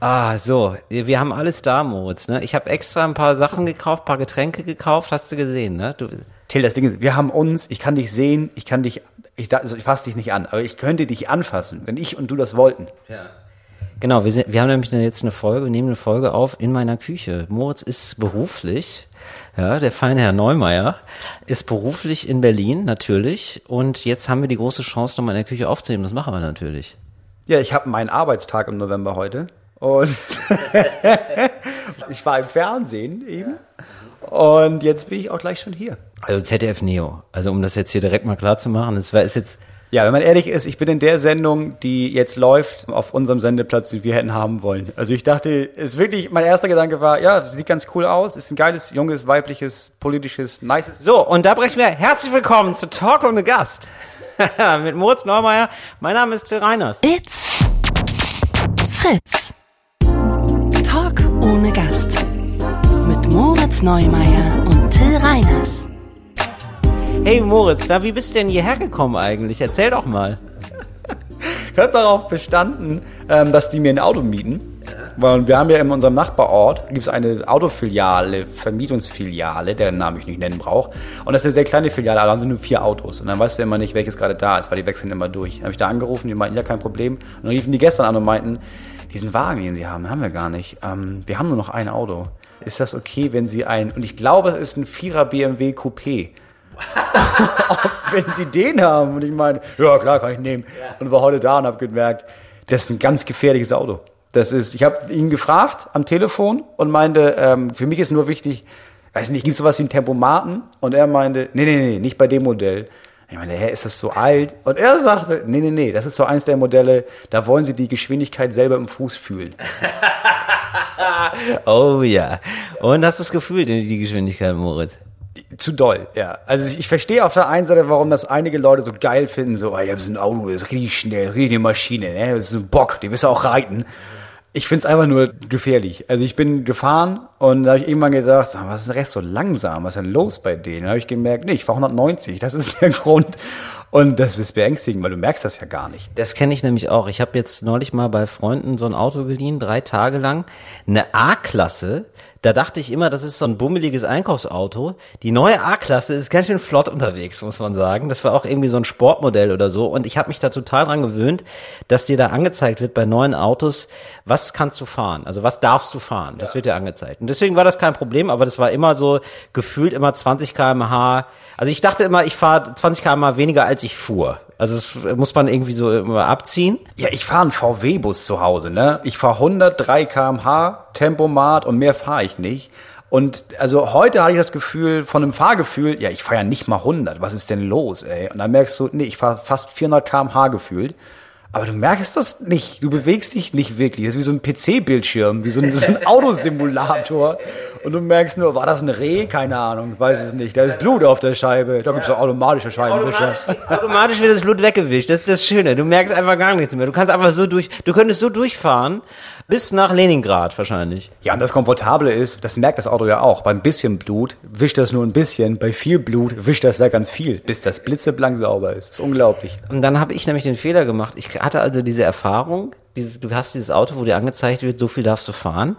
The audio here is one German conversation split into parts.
Ah, so. Wir haben alles da, Moritz. Ne? Ich habe extra ein paar Sachen gekauft, paar Getränke gekauft. Hast du gesehen, ne? Du, Till, das Ding ist, wir haben uns, ich kann dich sehen, ich kann dich, ich, also ich fasse dich nicht an, aber ich könnte dich anfassen, wenn ich und du das wollten. ja. Genau, wir, sind, wir haben nämlich jetzt eine Folge, wir nehmen eine Folge auf in meiner Küche. Moritz ist beruflich, ja, der feine Herr Neumeier ist beruflich in Berlin, natürlich. Und jetzt haben wir die große Chance, nochmal in der Küche aufzunehmen. Das machen wir natürlich. Ja, ich habe meinen Arbeitstag im November heute und ich war im Fernsehen eben und jetzt bin ich auch gleich schon hier. Also ZDF Neo. Also um das jetzt hier direkt mal klar zu machen, war, ist jetzt Ja, wenn man ehrlich ist, ich bin in der Sendung, die jetzt läuft, auf unserem Sendeplatz, den wir hätten haben wollen. Also ich dachte, ist wirklich, mein erster Gedanke war, ja, sieht ganz cool aus, ist ein geiles, junges, weibliches, politisches, nices. So, und da brechen wir herzlich willkommen zu Talk ohne Gast. Mit Moritz Neumeier. Mein Name ist Till Reiners. It's Fritz. Gast. Mit Moritz Neumeier und Till Reiners. Hey Moritz, na, wie bist du denn hierher gekommen eigentlich? Erzähl doch mal. Ich habe darauf bestanden, ähm, dass die mir ein Auto mieten. Weil wir haben ja in unserem Nachbarort, gibt es eine Autofiliale, Vermietungsfiliale, deren Namen ich nicht nennen brauche. Und das ist eine sehr kleine Filiale, da haben sie nur vier Autos. Und dann weißt du immer nicht, welches gerade da ist, weil die wechseln immer durch. Dann habe ich da angerufen, die meinten, ja, kein Problem. Und dann riefen die gestern an und meinten, diesen Wagen, den sie haben, haben wir gar nicht. Ähm, wir haben nur noch ein Auto. Ist das okay, wenn sie ein, und ich glaube, es ist ein Vierer BMW Coupé. wenn sie den haben. Und ich meine, ja klar, kann ich nehmen. Und war heute da und habe gemerkt, das ist ein ganz gefährliches Auto. Das ist, ich habe ihn gefragt am Telefon und meinte, ähm, für mich ist nur wichtig, weiß nicht, gibt es sowas wie einen Tempomaten? Und er meinte, nee, nee, nee, nicht bei dem Modell. Ich meine, hä, ist das so alt? Und er sagte, nee, nee, nee, das ist so eins der Modelle, da wollen sie die Geschwindigkeit selber im Fuß fühlen. Oh ja. Und hast du das Gefühl, die Geschwindigkeit, Moritz? Zu doll, ja. Also ich, ich verstehe auf der einen Seite, warum das einige Leute so geil finden, so, oh, ich habe so ein Auto, das ist richtig schnell, richtig eine Maschine, ne? Das ist ein Bock, die wirst du auch reiten. Ich find's einfach nur gefährlich. Also ich bin gefahren und da habe ich irgendwann gedacht, was ist denn recht so langsam? Was ist denn los bei denen? Da habe ich gemerkt, nee, ich fahre 190, das ist der Grund. Und das ist beängstigend, weil du merkst das ja gar nicht. Das kenne ich nämlich auch. Ich habe jetzt neulich mal bei Freunden so ein Auto geliehen, drei Tage lang. Eine A-Klasse. Da dachte ich immer, das ist so ein bummeliges Einkaufsauto. Die neue A-Klasse ist ganz schön flott unterwegs, muss man sagen. Das war auch irgendwie so ein Sportmodell oder so. Und ich habe mich da total dran gewöhnt, dass dir da angezeigt wird bei neuen Autos, was kannst du fahren? Also was darfst du fahren? Das wird dir angezeigt. Und deswegen war das kein Problem, aber das war immer so gefühlt immer 20 kmh. Also ich dachte immer, ich fahre 20 kmh weniger als ich fuhr. Also das muss man irgendwie so immer abziehen. Ja, ich fahre einen VW-Bus zu Hause, ne? Ich fahre 103 km/h, Tempomat und mehr fahre ich nicht. Und also heute hatte ich das Gefühl, von einem Fahrgefühl, ja, ich fahre ja nicht mal 100, was ist denn los, ey? Und dann merkst du, nee, ich fahre fast 400 km/h gefühlt. Aber du merkst das nicht. Du bewegst dich nicht wirklich. Das ist wie so ein PC-Bildschirm, wie so ein, so ein Autosimulator. Und du merkst nur, war das ein Reh? Keine Ahnung, ich weiß es nicht. Da ist Blut auf der Scheibe. Da gibt's so automatische Scheibenwischer. Automatisch wird das Blut weggewischt. Das ist das Schöne. Du merkst einfach gar nichts mehr. Du kannst einfach so durch, du könntest so durchfahren bis nach Leningrad wahrscheinlich. Ja, und das Komfortable ist, das merkt das Auto ja auch. Beim bisschen Blut wischt das nur ein bisschen. Bei viel Blut wischt das ja ganz viel, bis das blitzeblank sauber ist. Das ist unglaublich. Und dann habe ich nämlich den Fehler gemacht. Ich hatte also diese Erfahrung, dieses, du hast dieses Auto, wo dir angezeigt wird, so viel darfst du fahren.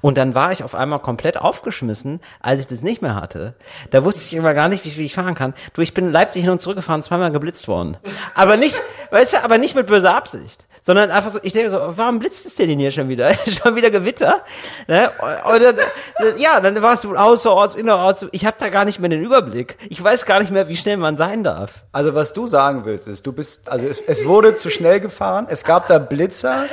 Und dann war ich auf einmal komplett aufgeschmissen, als ich das nicht mehr hatte. Da wusste ich immer gar nicht, wie viel ich fahren kann. Du, ich bin Leipzig hin und zurück gefahren, zweimal geblitzt worden. Aber nicht, weißt du, aber nicht mit böser Absicht. Sondern einfach so, ich denke so, warum blitzt es denn hier schon wieder? schon wieder Gewitter? Ne? Und dann, ja, dann war es wohl außerorts, innerorts. Ich habe da gar nicht mehr den Überblick. Ich weiß gar nicht mehr, wie schnell man sein darf. Also was du sagen willst, ist, du bist, also es, es wurde zu schnell gefahren, es gab da Blitzer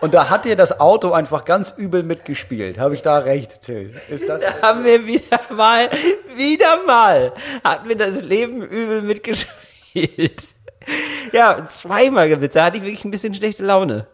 und da hat dir das Auto einfach ganz übel mitgespielt. Habe ich da recht, Till? Ist das? Da haben wir wieder mal, wieder mal, hat mir das Leben übel mitgespielt. Ja, zweimal gewitzert, da hatte ich wirklich ein bisschen schlechte Laune.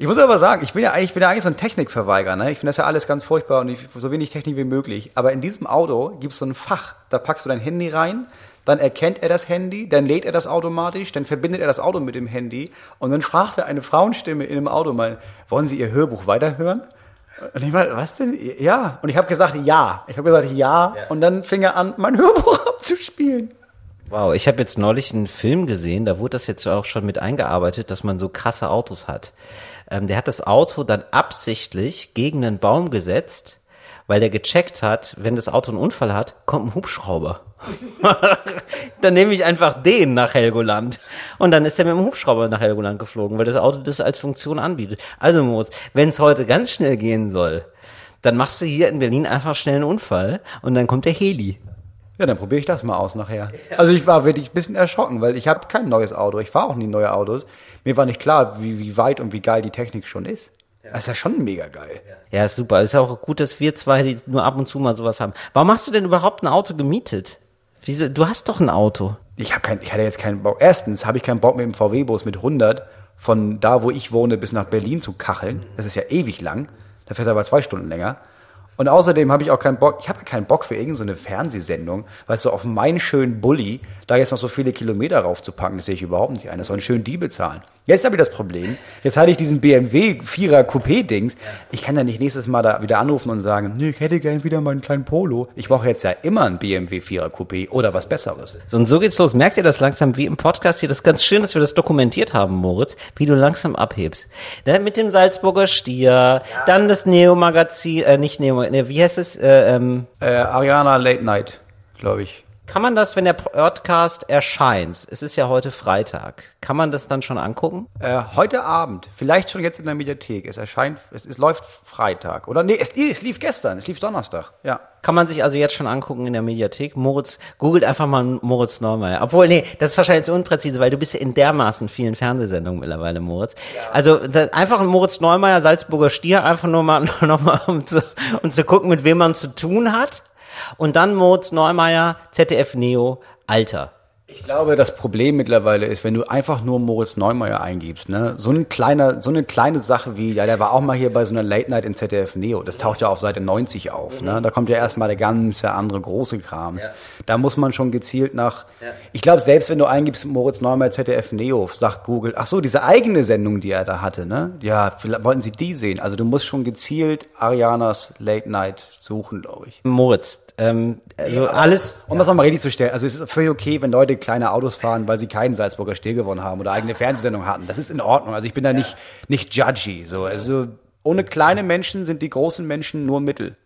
Ich muss aber sagen, ich bin ja eigentlich, ich bin ja eigentlich so ein Technikverweigerer. Ne? Ich finde das ja alles ganz furchtbar und ich, so wenig Technik wie möglich. Aber in diesem Auto gibt es so ein Fach, da packst du dein Handy rein, dann erkennt er das Handy, dann lädt er das automatisch, dann verbindet er das Auto mit dem Handy und dann fragt er eine Frauenstimme in dem Auto mal, wollen Sie Ihr Hörbuch weiterhören? Und ich meine, was denn? Ja. Und ich habe gesagt, ja. Ich habe gesagt, ja. Und dann fing er an, mein Hörbuch abzuspielen. Wow, ich habe jetzt neulich einen Film gesehen, da wurde das jetzt auch schon mit eingearbeitet, dass man so krasse Autos hat. ähm, der hat das Auto dann absichtlich gegen einen Baum gesetzt, weil der gecheckt hat, wenn das Auto einen Unfall hat, kommt ein Hubschrauber. dann nehme ich einfach den nach Helgoland. Und dann ist er mit dem Hubschrauber nach Helgoland geflogen, weil das Auto das als Funktion anbietet. Also Moritz, wenn es heute ganz schnell gehen soll, dann machst du hier in Berlin einfach schnell einen Unfall und dann kommt der Heli. Ja, dann probiere ich das mal aus nachher. Also ich war wirklich ein bisschen erschrocken, weil ich habe kein neues Auto. Ich fahre auch nie neue Autos. Mir war nicht klar, wie, wie weit und wie geil die Technik schon ist. Das ist ja schon mega geil. Ja, ist super. Ist auch gut, dass wir zwei die nur ab und zu mal sowas haben. Warum hast du denn überhaupt ein Auto gemietet? Wieso? Du hast doch ein Auto. Ich, hab kein, ich hatte jetzt keinen Bock. Erstens habe ich keinen Bock mit dem VW-Bus mit 100 von da, wo ich wohne, bis nach Berlin zu kacheln. Das ist ja ewig lang. Da fährt aber zwei Stunden länger. Und außerdem habe ich auch keinen Bock, ich habe keinen Bock für irgendeine Fernsehsendung, weißt du, auf meinen schönen Bulli da jetzt noch so viele Kilometer raufzupacken, das sehe ich überhaupt nicht ein. Das sollen schön die bezahlen. Jetzt habe ich das Problem, jetzt hatte ich diesen BMW 4er Coupé-Dings. Ich kann ja nicht nächstes Mal da wieder anrufen und sagen, nee, ich hätte gern wieder meinen kleinen Polo. Ich brauche jetzt ja immer einen BMW 4er Coupé oder was Besseres. So, und so geht's los. Merkt ihr das langsam wie im Podcast hier? Das ist ganz schön, dass wir das dokumentiert haben, Moritz, wie du langsam abhebst. Ne, mit dem Salzburger Stier, ja. dann das Neo-Magazin, äh, nicht Neo, ne, wie heißt es? Äh, ähm, äh, Ariana Late Night, glaube ich. Kann man das, wenn der Podcast erscheint, es ist ja heute Freitag, kann man das dann schon angucken? Äh, heute Abend, vielleicht schon jetzt in der Mediathek. Es erscheint, es, es läuft Freitag. Oder nee, es, es lief gestern, es lief Donnerstag, ja. Kann man sich also jetzt schon angucken in der Mediathek. Moritz, googelt einfach mal Moritz Neumeier. Obwohl, nee, das ist wahrscheinlich so unpräzise, weil du bist ja in dermaßen vielen Fernsehsendungen mittlerweile, Moritz. Ja. Also einfach Moritz Neumeier, Salzburger Stier, einfach nur mal, noch mal um, zu, um zu gucken, mit wem man zu tun hat. Und dann Moritz Neumeier, ZDF Neo, Alter. Ich glaube, das Problem mittlerweile ist, wenn du einfach nur Moritz Neumeier eingibst, ne, so ein kleiner, so eine kleine Sache wie, ja, der war auch mal hier bei so einer Late Night in ZDF Neo, das taucht ja auf Seite 90 auf, ne, da kommt ja erstmal der ganze andere große Krams. Ja. Da muss man schon gezielt nach, ja. ich glaube, selbst wenn du eingibst Moritz Neumeier ZDF Neo, sagt Google, ach so, diese eigene Sendung, die er da hatte, ne, ja, wollten sie die sehen? Also du musst schon gezielt Arianas Late Night suchen, glaube ich. Moritz, ähm, also ja, alles. Um das nochmal richtig zu stellen, also es ist völlig okay, wenn Leute kleine Autos fahren, weil sie keinen Salzburger Stier gewonnen haben oder eigene Fernsehsendung hatten. Das ist in Ordnung. Also ich bin da nicht, nicht judgy. So. Also ohne kleine Menschen sind die großen Menschen nur Mittel.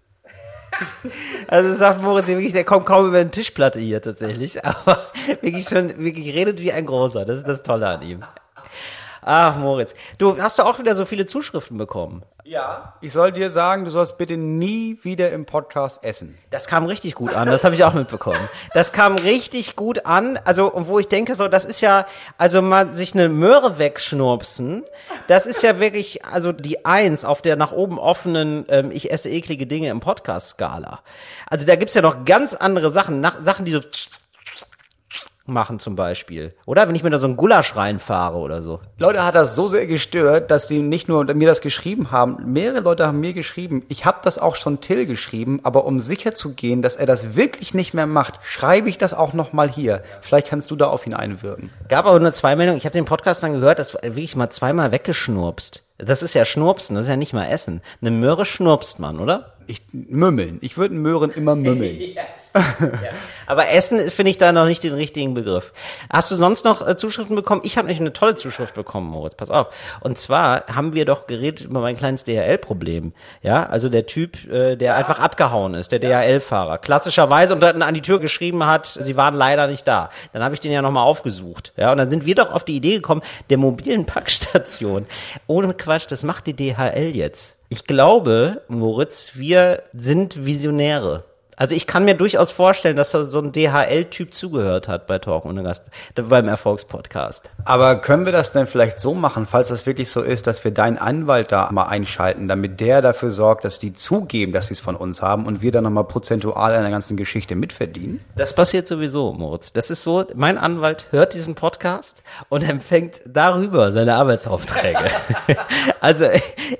Also sagt Moritz wirklich, der kommt kaum über eine Tischplatte hier tatsächlich, aber wirklich schon, wirklich redet wie ein Großer. Das ist das Tolle an ihm. Ach, Moritz. Du hast du auch wieder so viele Zuschriften bekommen. Ja. Ich soll dir sagen, du sollst bitte nie wieder im Podcast essen. Das kam richtig gut an, das habe ich auch mitbekommen. Das kam richtig gut an, also wo ich denke so, das ist ja, also mal sich eine Möhre wegschnurpsen, das ist ja wirklich, also die Eins auf der nach oben offenen ähm, Ich esse eklige Dinge im Podcast-Skala. Also da gibt's ja noch ganz andere Sachen, nach, Sachen, die so machen zum Beispiel. Oder wenn ich mir da so einen Gulasch reinfahre oder so. Leute hat das so sehr gestört, dass die nicht nur mir das geschrieben haben, mehrere Leute haben mir geschrieben, ich habe das auch schon Till geschrieben, aber um sicher zu gehen, dass er das wirklich nicht mehr macht, schreibe ich das auch nochmal hier. Vielleicht kannst du da auf ihn einwirken. Gab aber nur zwei Meldungen. Ich habe den Podcast dann gehört, das wirklich mal zweimal weggeschnurpst. Das ist ja Schnurpsen, das ist ja nicht mal Essen. Eine Möhre schnurpst man, oder? Ich, mümmeln. Ich würde Möhren immer mümmeln. ja, ja. Aber Essen finde ich da noch nicht den richtigen Begriff. Hast du sonst noch äh, Zuschriften bekommen? Ich habe nicht eine tolle Zuschrift bekommen, Moritz. Pass auf. Und zwar haben wir doch geredet über mein kleines DHL-Problem. Ja, also der Typ, äh, der ja. einfach abgehauen ist, der DHL-Fahrer. Klassischerweise und dann an die Tür geschrieben hat, sie waren leider nicht da. Dann habe ich den ja nochmal aufgesucht. Ja, und dann sind wir doch auf die Idee gekommen, der mobilen Packstation. Ohne Quatsch, das macht die DHL jetzt. Ich glaube, Moritz, wir sind Visionäre. Also ich kann mir durchaus vorstellen, dass da so ein DHL-Typ zugehört hat bei Talk ohne Gast, beim Erfolgspodcast. Aber können wir das denn vielleicht so machen, falls das wirklich so ist, dass wir deinen Anwalt da mal einschalten, damit der dafür sorgt, dass die zugeben, dass sie es von uns haben und wir dann nochmal prozentual an der ganzen Geschichte mitverdienen? Das passiert sowieso, Moritz. Das ist so, mein Anwalt hört diesen Podcast und empfängt darüber seine Arbeitsaufträge. also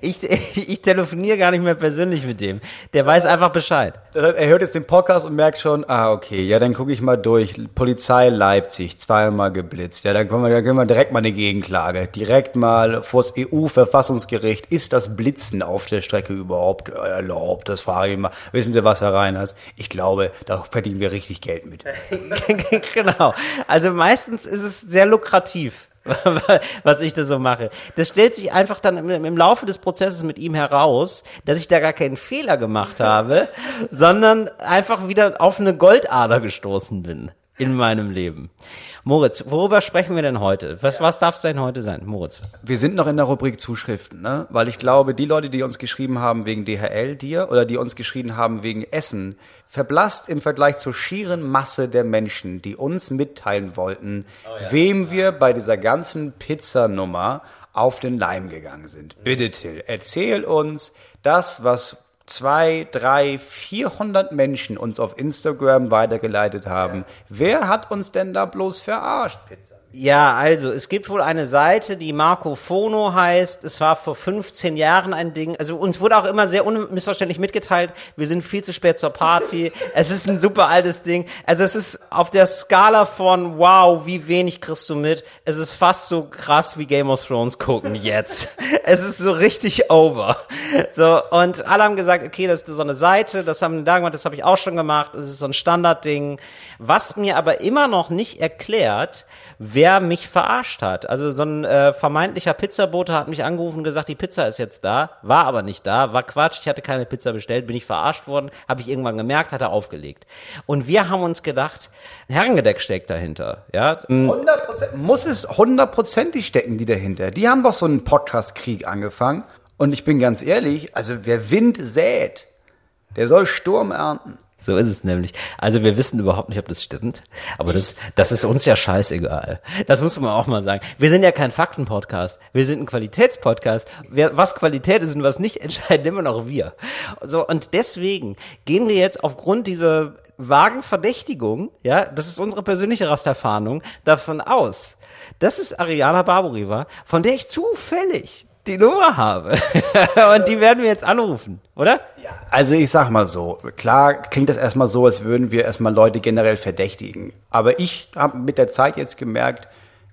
ich, ich, ich telefoniere gar nicht mehr persönlich mit dem. Der weiß einfach Bescheid. Das heißt, er hört jetzt den Podcast und merkt schon, ah, okay, ja, dann gucke ich mal durch. Polizei Leipzig, zweimal geblitzt. Ja, dann können wir, dann können wir direkt mal eine Gegenklage. Direkt mal vors EU-Verfassungsgericht. Ist das Blitzen auf der Strecke überhaupt erlaubt? Das frage ich mal. Wissen Sie was, Herr Reiners? Ich glaube, da verdienen wir richtig Geld mit. genau. Also meistens ist es sehr lukrativ was ich da so mache. Das stellt sich einfach dann im, im Laufe des Prozesses mit ihm heraus, dass ich da gar keinen Fehler gemacht habe, sondern einfach wieder auf eine Goldader gestoßen bin in meinem Leben. Moritz, worüber sprechen wir denn heute? Was, was darf es denn heute sein, Moritz? Wir sind noch in der Rubrik Zuschriften, ne? Weil ich glaube, die Leute, die uns geschrieben haben wegen DHL dir oder die uns geschrieben haben wegen Essen, verblasst im Vergleich zur schieren Masse der Menschen, die uns mitteilen wollten, wem wir bei dieser ganzen Pizzanummer auf den Leim gegangen sind. Bitte, Till, erzähl uns das, was zwei, drei, vierhundert Menschen uns auf Instagram weitergeleitet haben. Wer hat uns denn da bloß verarscht? Ja, also es gibt wohl eine Seite, die Marco Fono heißt. Es war vor 15 Jahren ein Ding. Also uns wurde auch immer sehr unmissverständlich mitgeteilt, wir sind viel zu spät zur Party. es ist ein super altes Ding. Also es ist auf der Skala von wow, wie wenig kriegst du mit. Es ist fast so krass wie Game of Thrones gucken jetzt. es ist so richtig over. So und alle haben gesagt, okay, das ist so eine Seite, das haben da gemacht, das habe ich auch schon gemacht. Es ist so ein Standardding. Was mir aber immer noch nicht erklärt, wer mich verarscht hat. Also so ein äh, vermeintlicher Pizzabote hat mich angerufen und gesagt, die Pizza ist jetzt da, war aber nicht da, war Quatsch, ich hatte keine Pizza bestellt, bin ich verarscht worden, habe ich irgendwann gemerkt, hat er aufgelegt. Und wir haben uns gedacht, Herrengedeck steckt dahinter, ja. 100%, muss es hundertprozentig stecken, die dahinter. Die haben doch so einen Podcast-Krieg angefangen. Und ich bin ganz ehrlich, also wer Wind sät, der soll Sturm ernten. So ist es nämlich. Also wir wissen überhaupt nicht, ob das stimmt, aber das, das ist uns ja scheißegal. Das muss man auch mal sagen. Wir sind ja kein Faktenpodcast, wir sind ein Qualitätspodcast. Was Qualität ist und was nicht, entscheiden immer noch wir. So und deswegen gehen wir jetzt aufgrund dieser vagen Verdächtigung, ja, das ist unsere persönliche Rasterfahndung, davon aus, dass es Ariana Barbori war, von der ich zufällig die Nummer habe. und die werden wir jetzt anrufen, oder? Also ich sag mal so, klar klingt das erstmal so, als würden wir erstmal Leute generell verdächtigen. Aber ich habe mit der Zeit jetzt gemerkt,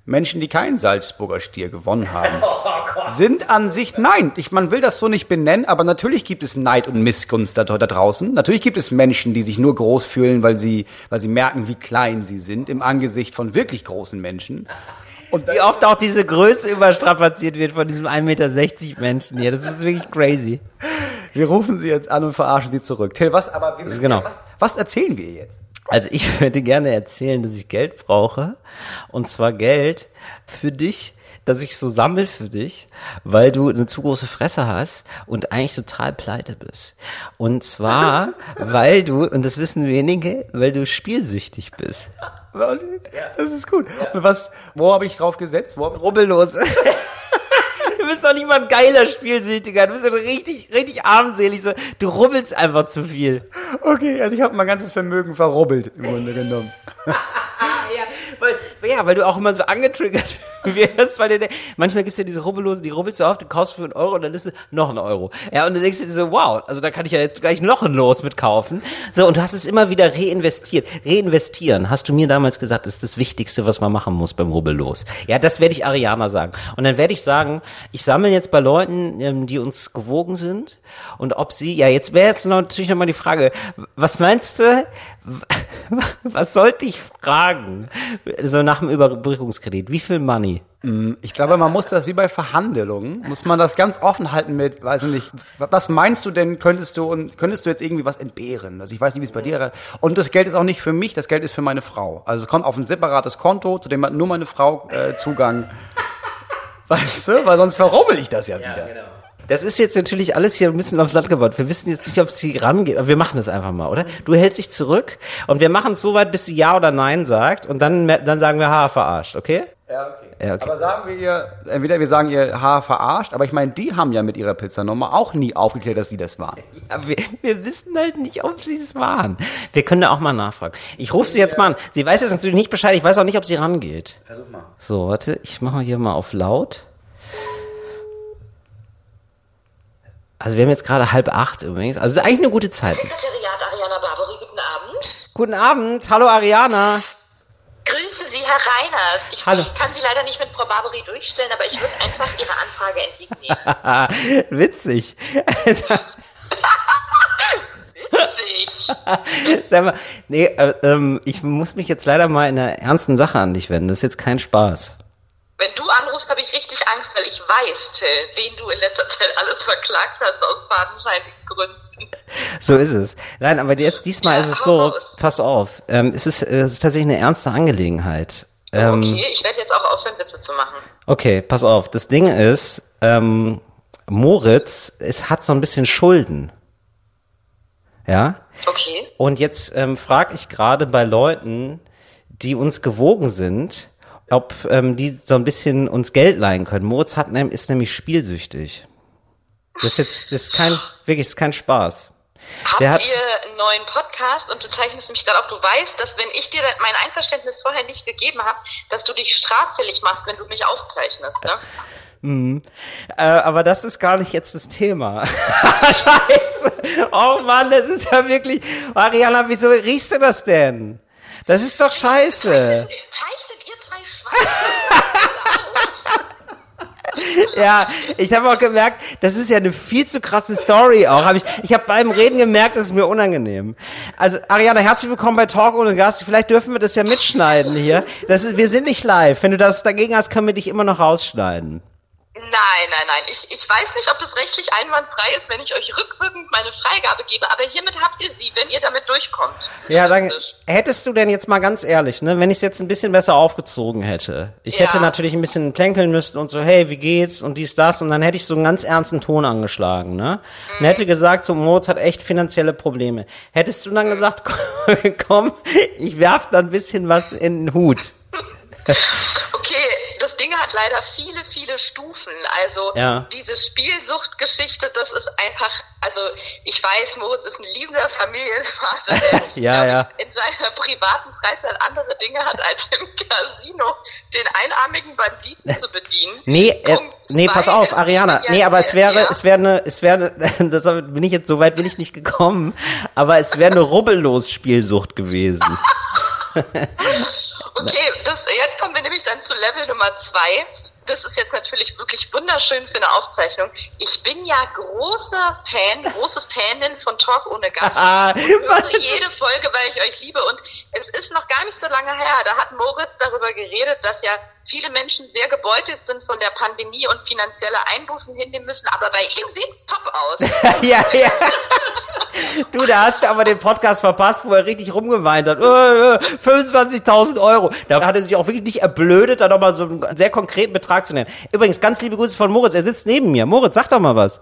Menschen, die keinen Salzburger Stier gewonnen haben, sind an sich, nein, ich, man will das so nicht benennen, aber natürlich gibt es Neid und Missgunst da, da draußen. Natürlich gibt es Menschen, die sich nur groß fühlen, weil sie, weil sie merken, wie klein sie sind im Angesicht von wirklich großen Menschen. Und wie oft auch diese Größe überstrapaziert wird von diesem 1,60 Meter Menschen hier. Das ist wirklich crazy. Wir rufen sie jetzt an und verarschen sie zurück. Till, was, aber müssen Genau. was, was erzählen wir jetzt? Also ich würde gerne erzählen, dass ich Geld brauche. Und zwar Geld für dich, dass ich so sammel für dich, weil du eine zu große Fresse hast und eigentlich total pleite bist. Und zwar, weil du, und das wissen wenige, weil du spielsüchtig bist. Das ist gut. Und was, wo habe ich drauf gesetzt? Wo Rubbellos. Du bist doch nicht mal ein geiler Spielsüchtiger. Du bist doch richtig, richtig armselig. So, du rubbelst einfach zu viel. okay, also ich habe mein ganzes Vermögen verrubbelt im Grunde genommen. Ja, weil, du auch immer so angetriggert wirst, weil du, manchmal gibt's ja diese Rubbellosen, die rubbelst du auf, du kaufst für einen Euro und dann ist es noch ein Euro. Ja, und dann denkst du dir so, wow, also da kann ich ja jetzt gleich noch ein Los mitkaufen. So, und du hast es immer wieder reinvestiert. Reinvestieren, hast du mir damals gesagt, ist das Wichtigste, was man machen muss beim Rubbellos. Ja, das werde ich Ariana sagen. Und dann werde ich sagen, ich sammle jetzt bei Leuten, ähm, die uns gewogen sind und ob sie, ja, jetzt wäre jetzt natürlich nochmal die Frage, was meinst du, was sollte ich fragen? So nach dem Überbrückungskredit. Wie viel Money? Ich glaube, man muss das wie bei Verhandlungen, muss man das ganz offen halten mit, weiß ich nicht, was meinst du denn, könntest du und könntest du jetzt irgendwie was entbehren? Also ich weiß nicht, wie es bei dir ist. Und das Geld ist auch nicht für mich, das Geld ist für meine Frau. Also es kommt auf ein separates Konto, zu dem hat nur meine Frau äh, Zugang. Weißt du? Weil sonst verrubbel ich das ja wieder. Das ist jetzt natürlich alles hier ein bisschen aufs Land gebaut. Wir wissen jetzt nicht, ob sie rangeht, aber wir machen das einfach mal, oder? Du hältst dich zurück und wir machen es so weit, bis sie Ja oder Nein sagt und dann, dann sagen wir, ha, verarscht, okay? Ja, okay. Ja, okay. Aber sagen wir ihr, entweder wir sagen ihr Haar verarscht, aber ich meine, die haben ja mit ihrer Pizzanummer auch nie aufgeklärt, dass sie das waren. Ja, wir, wir wissen halt nicht, ob sie es waren. Wir können da auch mal nachfragen. Ich rufe sie jetzt mal an. Sie weiß jetzt natürlich nicht Bescheid. Ich weiß auch nicht, ob sie rangeht. Versuch mal. So, warte, ich mache hier mal auf laut. Also wir haben jetzt gerade halb acht übrigens. Also ist eigentlich eine gute Zeit. Sekretariat Ariana Barbary, guten Abend. Guten Abend, hallo Ariana. Grüße Sie, Herr Reiners. Ich Hallo. kann Sie leider nicht mit Frau Barbary durchstellen, aber ich würde einfach Ihre Anfrage entgegennehmen. Witzig. Witzig. Sag mal, nee, äh, ähm, ich muss mich jetzt leider mal in einer ernsten Sache an dich wenden. Das ist jetzt kein Spaß. Wenn du anrufst, habe ich richtig Angst, weil ich weiß, Till, wen du in letzter Zeit alles verklagt hast aus fadenscheinigen Gründen. So ist es. Nein, aber jetzt diesmal Ja, ist es so, äh, raus. pass auf, ähm, es, ist, es ist tatsächlich eine ernste Angelegenheit. Ähm, Okay, ich werde jetzt auch aufhören, Witze zu machen. Okay, pass auf. Das Ding ist, ähm, Moritz es hat so ein bisschen Schulden. Ja? Okay. Und jetzt ähm, frage ich gerade bei Leuten, die uns gewogen sind, ob ähm, die so ein bisschen uns Geld leihen können. Moritz hat, ist nämlich spielsüchtig. Das ist jetzt, das ist kein, wirklich, das ist kein Spaß. Habt hat- ihr einen neuen Podcast und du zeichnest mich gerade auf, du weißt, dass wenn ich dir mein Einverständnis vorher nicht gegeben habe, dass du dich straffällig machst, wenn du mich aufzeichnest, ne? Äh, aber das ist gar nicht jetzt das Thema. Scheiße. Oh Mann, das ist ja wirklich. Mariana, wieso riechst du das denn? Das ist doch scheiße. Zwei Schweine? Ja, ich habe auch gemerkt, das ist ja eine viel zu krasse Story auch. Hab ich ich habe beim Reden gemerkt, das ist mir unangenehm. Also Ariana, herzlich willkommen bei Talk ohne Gast. Vielleicht dürfen wir das ja mitschneiden hier. Das ist, wir sind nicht live. Wenn du das dagegen hast, können wir dich immer noch rausschneiden. Nein, nein, nein. Ich, ich weiß nicht, ob das rechtlich einwandfrei ist, wenn ich euch rückwirkend meine Freigabe gebe, aber hiermit habt ihr sie, wenn ihr damit durchkommt. Ja, dann hättest du denn jetzt mal ganz ehrlich, ne, wenn ich es jetzt ein bisschen besser aufgezogen hätte. Ich Ja. hätte natürlich ein bisschen plänkeln müssen und so, hey, wie geht's und dies, das und dann hätte ich so einen ganz ernsten Ton angeschlagen, ne? Und hätte gesagt, so Moritz hat echt finanzielle Probleme. Hättest du dann gesagt, komm, ich werf da ein bisschen was in den Hut. Okay, das Ding hat leider viele, viele Stufen. Also Ja. diese Spielsuchtgeschichte, das ist einfach, also ich weiß, Moritz ist ein liebender Familienvater, der Ja, ja. In seiner privaten Freizeit andere Dinge hat, als im Casino den einarmigen Banditen zu bedienen. Nee, äh, nee, zwei, pass auf, Ariana. Nee, aber es wäre, es wäre eine, es wäre, eine- das bin ich jetzt, so weit bin ich nicht gekommen, aber es wäre eine rubbellos Spielsucht gewesen. Okay, das, jetzt kommen wir nämlich dann zu Level Nummer zwei. Das ist jetzt natürlich wirklich wunderschön für eine Aufzeichnung. Ich bin ja großer Fan, große Fanin von Talk ohne Gast. Ah, Ich höre jede Folge, weil ich euch liebe. Und es ist noch gar nicht so lange her. Da hat Moritz darüber geredet, dass ja viele Menschen sehr gebeutelt sind von der Pandemie und finanzielle Einbußen hinnehmen müssen. Aber bei ihm sieht's top aus. ja, ja. Du, da hast du aber den Podcast verpasst, wo er richtig rumgeweint hat. Äh, äh, 25.000 Euro. Da hat er sich auch wirklich nicht erblödet, da nochmal so einen sehr konkreten Betrag zu nennen. Übrigens, ganz liebe Grüße von Moritz. Er sitzt neben mir. Moritz, sag doch mal was.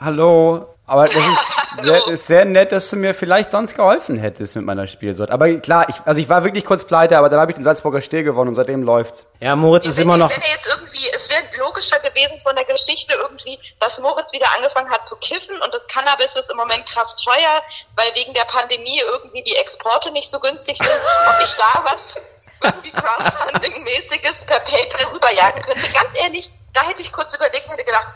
Hallo. Aber das ist sehr, ist sehr nett, dass du mir vielleicht sonst geholfen hättest mit meiner Spielsucht. Aber klar, ich, also ich war wirklich kurz pleite, aber dann habe ich den Salzburger Still gewonnen und seitdem läuft's. Ja, Moritz ist wenn, immer noch. Wenn er jetzt irgendwie, es wäre logischer gewesen von der Geschichte irgendwie, dass Moritz wieder angefangen hat zu kiffen und das Cannabis ist im Moment krass teuer, weil wegen der Pandemie irgendwie die Exporte nicht so günstig sind und ich da was irgendwie Crowdfunding-mäßiges per PayPal rüberjagen könnte. Ganz ehrlich, da hätte ich kurz überlegt und hätte gedacht,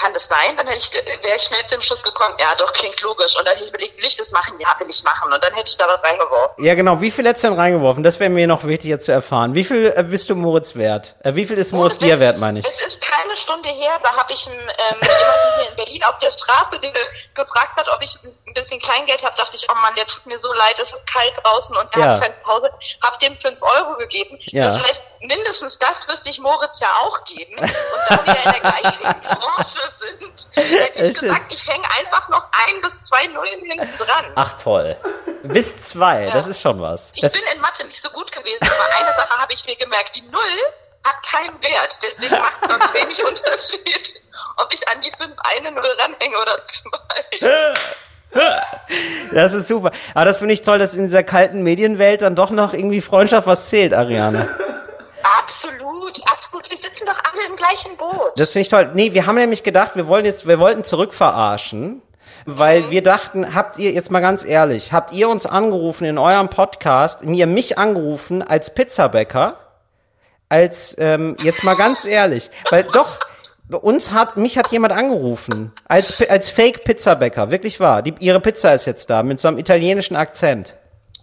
kann das sein? Dann hätte ich, wäre ich schnell zum Schluss gekommen, ja doch, klingt logisch. Und dann hätte ich überlegt, will ich das machen? Ja, will ich machen. Und dann hätte ich da was reingeworfen. Ja, genau. Wie viel hättest du denn reingeworfen? Das wäre mir noch wichtig jetzt zu erfahren. Wie viel äh, bist du Moritz wert? Äh, wie viel ist Moritz dir wert, meine ich? Es ist keine Stunde her, da habe ich einen, ähm, jemanden hier in Berlin auf der Straße, der gefragt hat, ob ich ein bisschen Kleingeld habe. Dachte ich, oh Mann, der tut mir so leid, es ist kalt draußen und er Ja. hat kein Zuhause. Hab dem fünf Euro gegeben. Ja. Das heißt, mindestens das müsste ich Moritz ja auch geben. Und da wir in der gleichen Branche sind, hätte ich gesagt, ich hänge einfach noch ein bis zwei Nullen hinten dran. Ach toll. Bis zwei, das ist schon was. Ich Das, bin in Mathe nicht so gut gewesen, aber eine Sache habe ich mir gemerkt, die Null hat keinen Wert, deswegen macht es sonst wenig Unterschied, ob ich an die fünf eine Null ranhänge oder zwei. das ist super. Aber das finde ich toll, dass in dieser kalten Medienwelt dann doch noch irgendwie Freundschaft was zählt, Ariane. Absolut, absolut. Wir sitzen doch alle im gleichen Boot. Das finde ich toll. Nee, wir haben nämlich gedacht, wir wollen jetzt, wir wollten zurückverarschen, weil wir dachten, habt ihr, jetzt mal ganz ehrlich, habt ihr uns angerufen in eurem Podcast, mir mich angerufen als Pizzabäcker, als, ähm, jetzt mal ganz ehrlich, weil doch, uns hat, mich hat jemand angerufen, als, als Fake-Pizzabäcker, wirklich wahr. Die, ihre Pizza ist jetzt da, mit so einem italienischen Akzent.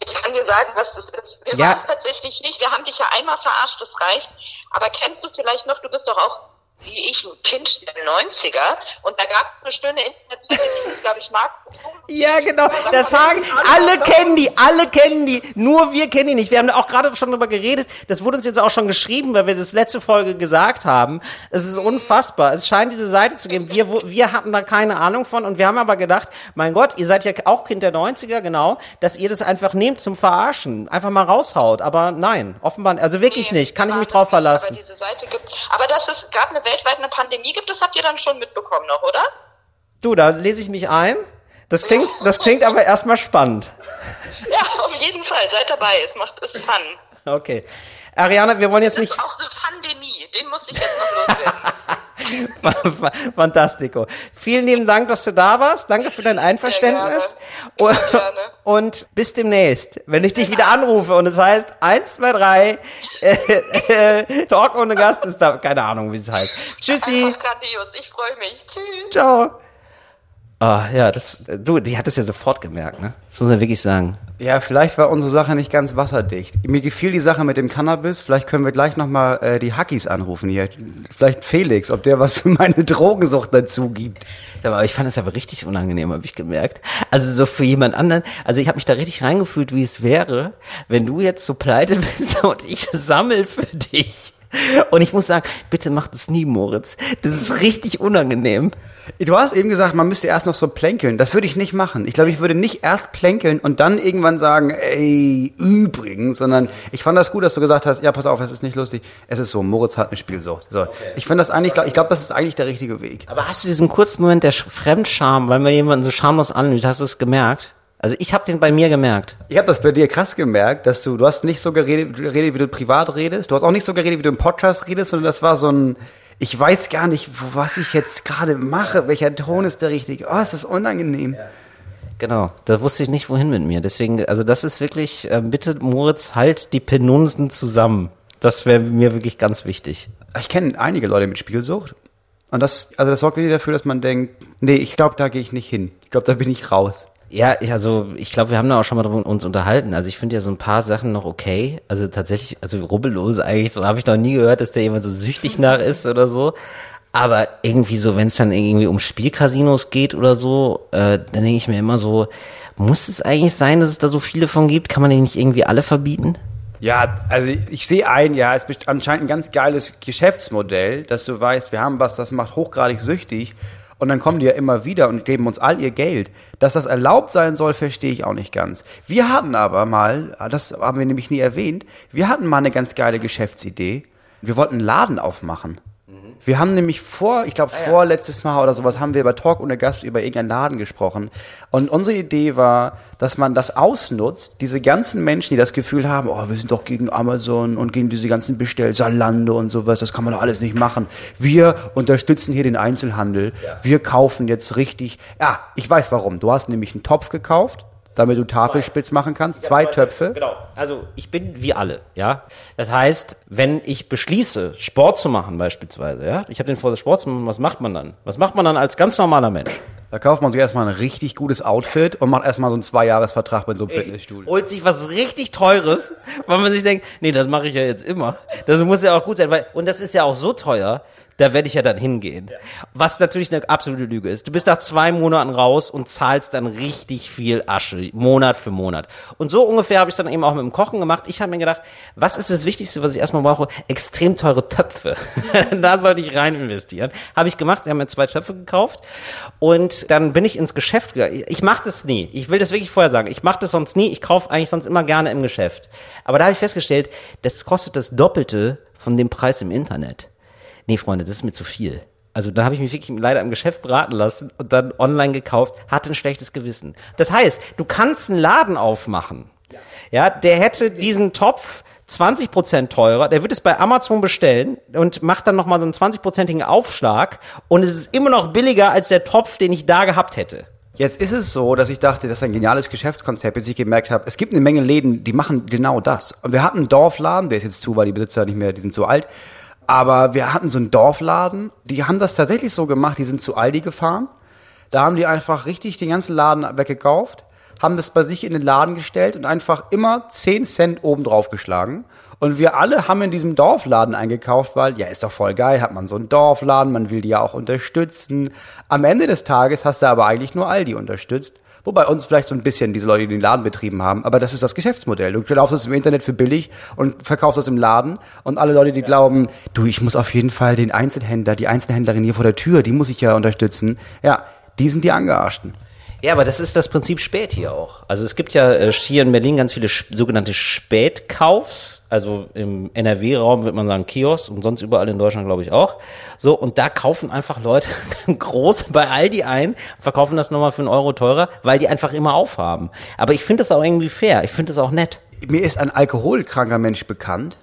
Ich kann dir sagen, was das ist. Wir Ja. waren tatsächlich nicht, wir haben dich ja einmal verarscht, das reicht. Aber kennst du vielleicht noch, du bist doch auch wie ich ein Kind der 90er und da gab es eine schöne Internetseite, glaube ich, Markus. Ja, genau. Das sagen, alle kennen die, alle kennen die. Nur wir kennen die nicht. Wir haben da auch gerade schon drüber geredet. Das wurde uns jetzt auch schon geschrieben, weil wir das letzte Folge gesagt haben. Es ist unfassbar. Es scheint diese Seite zu geben. Wir, wir hatten da keine Ahnung von und wir haben aber gedacht, mein Gott, ihr seid ja auch Kind der 90er, genau, dass ihr das einfach nehmt zum Verarschen. Einfach mal raushaut. Aber nein, offenbar, also wirklich Nee, nicht. Kann ich mich drauf Aber verlassen. diese Seite gibt. Aber dass es gerade eine weltweit eine Pandemie gibt, das habt ihr dann schon mitbekommen noch, oder? Du, da lese ich mich ein. Das klingt, das klingt aber erstmal spannend. Ja, auf jeden Fall. Seid dabei. Es macht es fun. Okay. Ariane, wir wollen jetzt Das nicht ist auch eine Pandemie. Den musste ich jetzt noch loswerden. Fantastico. Vielen lieben Dank, dass du da warst. Danke für dein Einverständnis. Sehr Und, gerne. Und bis demnächst, wenn ich dich wieder anrufe und es heißt 1, 2, 3, äh, äh, Talk ohne Gast ist da, keine Ahnung, wie es heißt. Tschüssi. Einfach grandios. Ich freue mich. Tschüss. Ciao. Ah, ja, das, du, die hat es ja sofort gemerkt, ne? Das muss man wirklich sagen. Ja, vielleicht war unsere Sache nicht ganz wasserdicht. Mir gefiel die Sache mit dem Cannabis. Vielleicht können wir gleich nochmal äh, die Hackies anrufen hier. Vielleicht Felix, ob der was für meine Drogensucht dazu gibt. Aber ich fand es aber richtig unangenehm, habe ich gemerkt. Also so für jemand anderen, also ich habe mich da richtig reingefühlt, wie es wäre, wenn du jetzt so pleite bist und ich sammel für dich. Und ich muss sagen, bitte mach das nie, Moritz. Das ist richtig unangenehm. Du hast eben gesagt, man müsste erst noch so plänkeln. Das würde ich nicht machen. Ich glaube, ich würde nicht erst plänkeln und dann irgendwann sagen, ey, übrigens, sondern ich fand das gut, dass du gesagt hast, ja, pass auf, es ist nicht lustig. Es ist so, Moritz hat eine Spielsucht. So. Ich finde das eigentlich, ich glaube, das ist eigentlich der richtige Weg. Aber hast du diesen kurzen Moment der Sch- Fremdscham, weil man jemanden so schamlos anlügt, hast du es gemerkt? Also ich habe den bei mir gemerkt. Ich habe das bei dir krass gemerkt, dass du, du hast nicht so geredet, geredet, wie du privat redest. Du hast auch nicht so geredet, wie du im Podcast redest, sondern das war so ein, ich weiß gar nicht, was ich jetzt gerade mache. Welcher Ton ist der richtige? Oh, ist das unangenehm. Genau, da wusste ich nicht, wohin mit mir. Deswegen, also das ist wirklich, äh, bitte Moritz, halt die Penunsen zusammen. Das wäre mir wirklich ganz wichtig. Ich kenne einige Leute mit Spielsucht. Und das, also das sorgt wirklich dafür, dass man denkt, nee, ich glaube, da gehe ich nicht hin. Ich glaube, da bin ich raus. Ja, ich, also ich glaube, wir haben da auch schon mal drüber uns unterhalten. Also ich finde ja so ein paar Sachen noch okay. Also tatsächlich, also rubbellos eigentlich, so habe ich noch nie gehört, dass der jemand so süchtig nach ist oder so. Aber irgendwie so, wenn es dann irgendwie um Spielcasinos geht oder so, äh, dann denke ich mir immer so, muss es eigentlich sein, dass es da so viele von gibt? Kann man die nicht irgendwie alle verbieten? Ja, also ich, ich sehe ein, ja, es ist anscheinend ein ganz geiles Geschäftsmodell, dass du weißt, wir haben was, das macht hochgradig süchtig und dann kommen die ja immer wieder und geben uns all ihr Geld. Dass das erlaubt sein soll, verstehe ich auch nicht ganz. Wir hatten aber mal, das haben wir nämlich nie erwähnt, wir hatten mal eine ganz geile Geschäftsidee. Wir wollten einen Laden aufmachen. Wir haben nämlich vor, ich glaube vorletztes Mal oder sowas, haben wir bei Talk ohne Gast über irgendeinen Laden gesprochen. Und unsere Idee war, dass man das ausnutzt, diese ganzen Menschen, die das Gefühl haben, oh, wir sind doch gegen Amazon und gegen diese ganzen Bestell, Salando und sowas, das kann man doch alles nicht machen. Wir unterstützen hier den Einzelhandel. Wir kaufen jetzt richtig, ja, ich weiß warum. Du hast nämlich einen Topf gekauft, damit du Tafelspitz machen kannst, zwei Töpfe. Genau. Also ich bin wie alle, ja. Das heißt, wenn ich beschließe, Sport zu machen beispielsweise, ja, ich habe den vor, Sport zu machen, was macht man dann? Was macht man dann als ganz normaler Mensch? Da kauft man sich erstmal ein richtig gutes Outfit und macht erstmal so einen Zweijahresvertrag bei so einem Fitnessstudio. Holt sich was richtig Teures, weil man sich denkt, nee, das mache ich ja jetzt immer. Das muss ja auch gut sein, weil und das ist ja auch so teuer. Da werde ich ja dann hingehen. Was natürlich eine absolute Lüge ist. Du bist nach zwei Monaten raus und zahlst dann richtig viel Asche, Monat für Monat. Und so ungefähr habe ich es dann eben auch mit dem Kochen gemacht. Ich habe mir gedacht, was ist das Wichtigste, was ich erstmal brauche? Extrem teure Töpfe. da sollte ich rein investieren. Habe ich gemacht. Wir haben mir zwei Töpfe gekauft. Und dann bin ich ins Geschäft gegangen. Ich mache das nie. Ich will das wirklich vorher sagen. Ich mache das sonst nie. Ich kaufe eigentlich sonst immer gerne im Geschäft. Aber da habe ich festgestellt, das kostet das Doppelte von dem Preis im Internet. Nee, Freunde, das ist mir zu viel. Also da habe ich mich wirklich leider im Geschäft beraten lassen und dann online gekauft, hatte ein schlechtes Gewissen. Das heißt, du kannst einen Laden aufmachen. Ja, der hätte diesen Topf 20% teurer, der wird es bei Amazon bestellen und macht dann nochmal so einen 20%igen Aufschlag und es ist immer noch billiger als der Topf, den ich da gehabt hätte. Jetzt ist es so, dass ich dachte, das ist ein geniales Geschäftskonzept, bis ich gemerkt habe, es gibt eine Menge Läden, die machen genau das. Und wir hatten einen Dorfladen, der ist jetzt zu, weil die Besitzer nicht mehr, die sind zu alt. Aber wir hatten so einen Dorfladen, die haben das tatsächlich so gemacht, die sind zu Aldi gefahren. Da haben die einfach richtig den ganzen Laden weggekauft, haben das bei sich in den Laden gestellt und einfach immer 10 Cent oben drauf geschlagen. Und wir alle haben in diesem Dorfladen eingekauft, weil, ja, ist doch voll geil, hat man so einen Dorfladen, man will die ja auch unterstützen. Am Ende des Tages hast du aber eigentlich nur Aldi unterstützt. Wobei uns vielleicht so ein bisschen diese Leute, die den Laden betrieben haben, aber das ist das Geschäftsmodell. Du kaufst es im Internet für billig und verkaufst es im Laden und alle Leute, die glauben, du, ich muss auf jeden Fall den Einzelhändler, die Einzelhändlerin hier vor der Tür, die muss ich ja unterstützen. Ja, die sind die Angearschten. Ja, aber das ist das Prinzip Spät hier auch. Also es gibt ja äh, hier in Berlin ganz viele sogenannte Spätkaufs. Also im NRW-Raum wird man sagen Kiosk und sonst überall in Deutschland glaube ich auch. So, und da kaufen einfach Leute groß bei Aldi ein, verkaufen das nochmal für einen Euro teurer, weil die einfach immer aufhaben. Aber ich finde das auch irgendwie fair. Ich finde das auch nett. Mir ist ein alkoholkranker Mensch bekannt,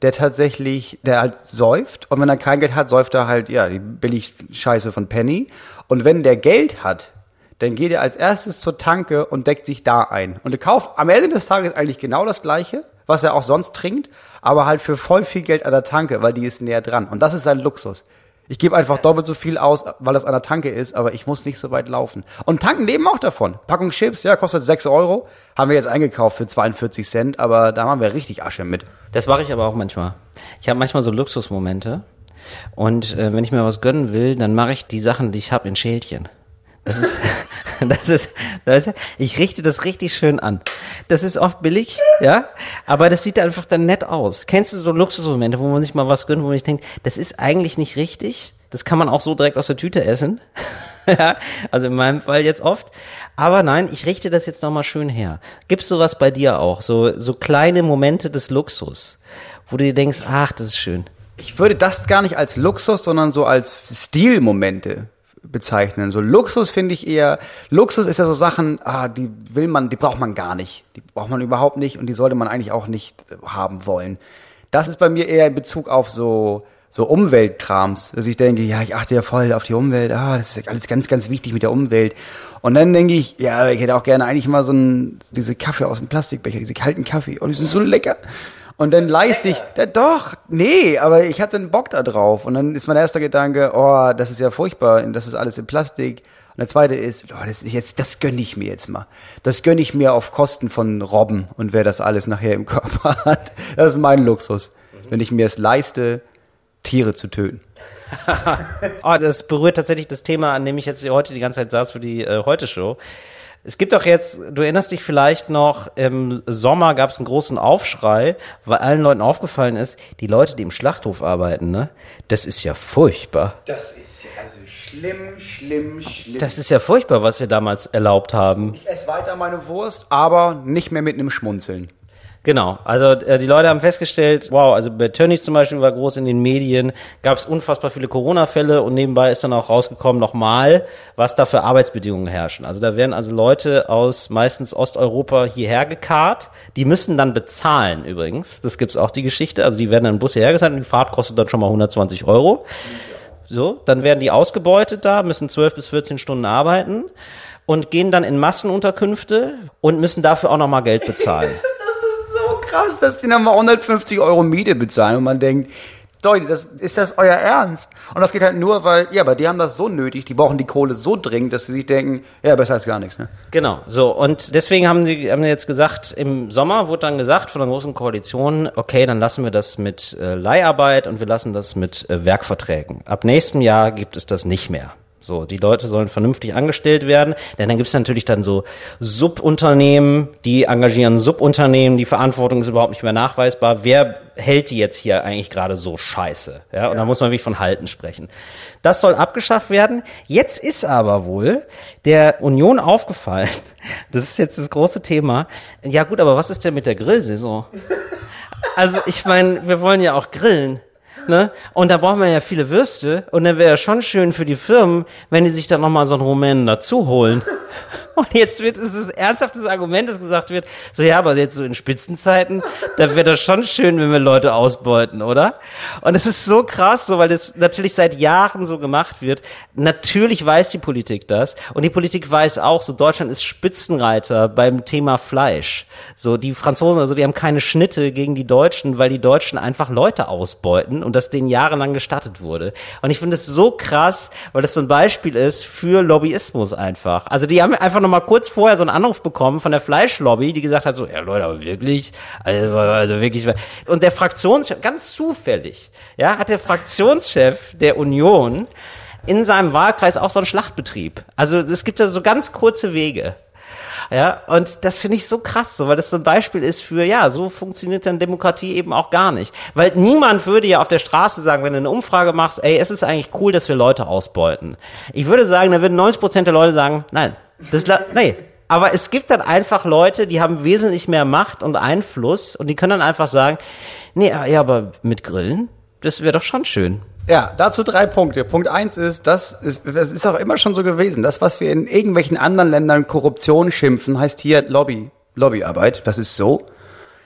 der tatsächlich, der halt säuft und wenn er kein Geld hat, säuft er halt, ja, die billig Scheiße von Penny. Und wenn der Geld hat, dann geht er als erstes zur Tanke und deckt sich da ein. Und er kauft am Ende des Tages eigentlich genau das Gleiche, was er auch sonst trinkt, aber halt für voll viel Geld an der Tanke, weil die ist näher dran. Und das ist sein Luxus. Ich gebe einfach doppelt so viel aus, weil das an der Tanke ist, aber ich muss nicht so weit laufen. Und Tanken leben auch davon. Packung Chips, ja, kostet 6 Euro. Haben wir jetzt eingekauft für 42 Cent, aber da haben wir richtig Asche mit. Das mache ich aber auch manchmal. Ich habe manchmal so Luxusmomente. Und äh, wenn ich mir was gönnen will, dann mache ich die Sachen, die ich habe, in Schälchen. Das ist, das ist, das ist, ich richte das richtig schön an. Das ist oft billig, ja, aber das sieht einfach dann nett aus. Kennst du so Luxusmomente, wo man sich mal was gönnt, wo man sich denkt, das ist eigentlich nicht richtig? Das kann man auch so direkt aus der Tüte essen. ja, also in meinem Fall jetzt oft. Aber nein, ich richte das jetzt nochmal schön her. Gibt's sowas bei dir auch? So, so kleine Momente des Luxus, wo du dir denkst, ach, das ist schön. Ich würde das gar nicht als Luxus, sondern so als Stilmomente bezeichnen. So Luxus finde ich eher, Luxus ist ja so Sachen, ah, die will man, die braucht man gar nicht. Die braucht man überhaupt nicht und die sollte man eigentlich auch nicht haben wollen. Das ist bei mir eher in Bezug auf so, so Umweltkrams, dass ich denke, ja, ich achte ja voll auf die Umwelt, ah, das ist alles ganz, ganz wichtig mit der Umwelt. Und dann denke ich, ja, ich hätte auch gerne eigentlich mal so ein, diese Kaffee aus dem Plastikbecher, diese kalten Kaffee, oh, die sind so lecker. Und dann leiste ich, ja, doch, nee, aber ich hatte einen Bock da drauf. Und dann ist mein erster Gedanke, oh, das ist ja furchtbar, das ist alles in Plastik. Und der zweite ist, oh, das ist jetzt, das gönne ich mir jetzt mal. Das gönne ich mir auf Kosten von Robben und wer das alles nachher im Körper hat. Das ist mein Luxus. Wenn ich mir es leiste, Tiere zu töten. Oh, das berührt tatsächlich das Thema, an dem ich jetzt heute die ganze Zeit saß für die äh, Heute-Show. Es gibt doch jetzt, du erinnerst dich vielleicht noch, im Sommer gab es einen großen Aufschrei, weil allen Leuten aufgefallen ist, die Leute, die im Schlachthof arbeiten, ne, das ist ja furchtbar. Das ist also schlimm, schlimm, schlimm. Das ist ja furchtbar, was wir damals erlaubt haben. ich esse weiter meine Wurst, aber nicht mehr mit einem Schmunzeln. Genau, also äh, die Leute haben festgestellt, wow, also bei Tönnies zum Beispiel war groß in den Medien, gab es unfassbar viele Corona-Fälle und nebenbei ist dann auch rausgekommen nochmal, was da für Arbeitsbedingungen herrschen. Also da werden also Leute aus meistens Osteuropa hierher gekarrt, die müssen dann bezahlen übrigens, das gibt's auch die Geschichte, also die werden dann im Bus hierher und die Fahrt kostet dann schon mal 120 Euro. So, dann werden die ausgebeutet da, müssen 12 bis 14 Stunden arbeiten und gehen dann in Massenunterkünfte und müssen dafür auch nochmal Geld bezahlen. Krass, dass die nochmal 150 Euro Miete bezahlen und man denkt, Leute, das, ist das euer Ernst? Und das geht halt nur, weil, ja, aber die haben das so nötig, die brauchen die Kohle so dringend, dass sie sich denken, ja, besser als gar nichts, ne? Genau, so. Und deswegen haben die, haben die jetzt gesagt, im Sommer wurde dann gesagt von der Großen Koalition, okay, dann lassen wir das mit äh, Leiharbeit und wir lassen das mit äh, Werkverträgen. Ab nächstem Jahr gibt es das nicht mehr. So, die Leute sollen vernünftig angestellt werden, denn dann gibt es natürlich dann so Subunternehmen, die engagieren Subunternehmen, die Verantwortung ist überhaupt nicht mehr nachweisbar. Wer hält die jetzt hier eigentlich gerade so scheiße? Ja, und da muss man wirklich von Halten sprechen. Das soll abgeschafft werden. Jetzt ist aber wohl der Union aufgefallen, das ist jetzt das große Thema. Ja gut, aber was ist denn mit der Grillsaison? Also ich meine, wir wollen ja auch grillen. Ne? Und da brauchen wir ja viele Würste. Und dann wäre ja schon schön für die Firmen, wenn die sich dann nochmal so einen Rumänen dazu holen. Und jetzt wird es das ernsthaftes Argument, das gesagt wird, so ja, aber jetzt so in Spitzenzeiten, da wäre das schon schön, wenn wir Leute ausbeuten, oder? Und es ist so krass, so weil das natürlich seit Jahren so gemacht wird. Natürlich weiß die Politik das. Und die Politik weiß auch, so Deutschland ist Spitzenreiter beim Thema Fleisch. So die Franzosen, also die haben keine Schnitte gegen die Deutschen, weil die Deutschen einfach Leute ausbeuten und das denen jahrelang gestattet wurde. Und ich finde es so krass, weil das so ein Beispiel ist für Lobbyismus einfach. Also die haben einfach noch mal kurz vorher so einen Anruf bekommen von der Fleischlobby, die gesagt hat so, ja Leute, aber wirklich, also, also wirklich. Und der Fraktionschef, ganz zufällig, ja, hat der Fraktionschef der Union in seinem Wahlkreis auch so einen Schlachtbetrieb. Also es gibt da so ganz kurze Wege. Ja, und das finde ich so krass, so, weil das so ein Beispiel ist für, ja, so funktioniert dann Demokratie eben auch gar nicht. Weil niemand würde ja auf der Straße sagen, wenn du eine Umfrage machst, ey, es ist eigentlich cool, dass wir Leute ausbeuten. Ich würde sagen, da würden 90 Prozent der Leute sagen, nein, das, nee. Aber es gibt dann einfach Leute, die haben wesentlich mehr Macht und Einfluss und die können dann einfach sagen, nee, ja, aber mit Grillen, das wäre doch schon schön. Ja, dazu drei Punkte. Punkt eins ist, das ist, es ist auch immer schon so gewesen. Das, was wir in irgendwelchen anderen Ländern Korruption schimpfen, heißt hier Lobby, Lobbyarbeit. Das ist so.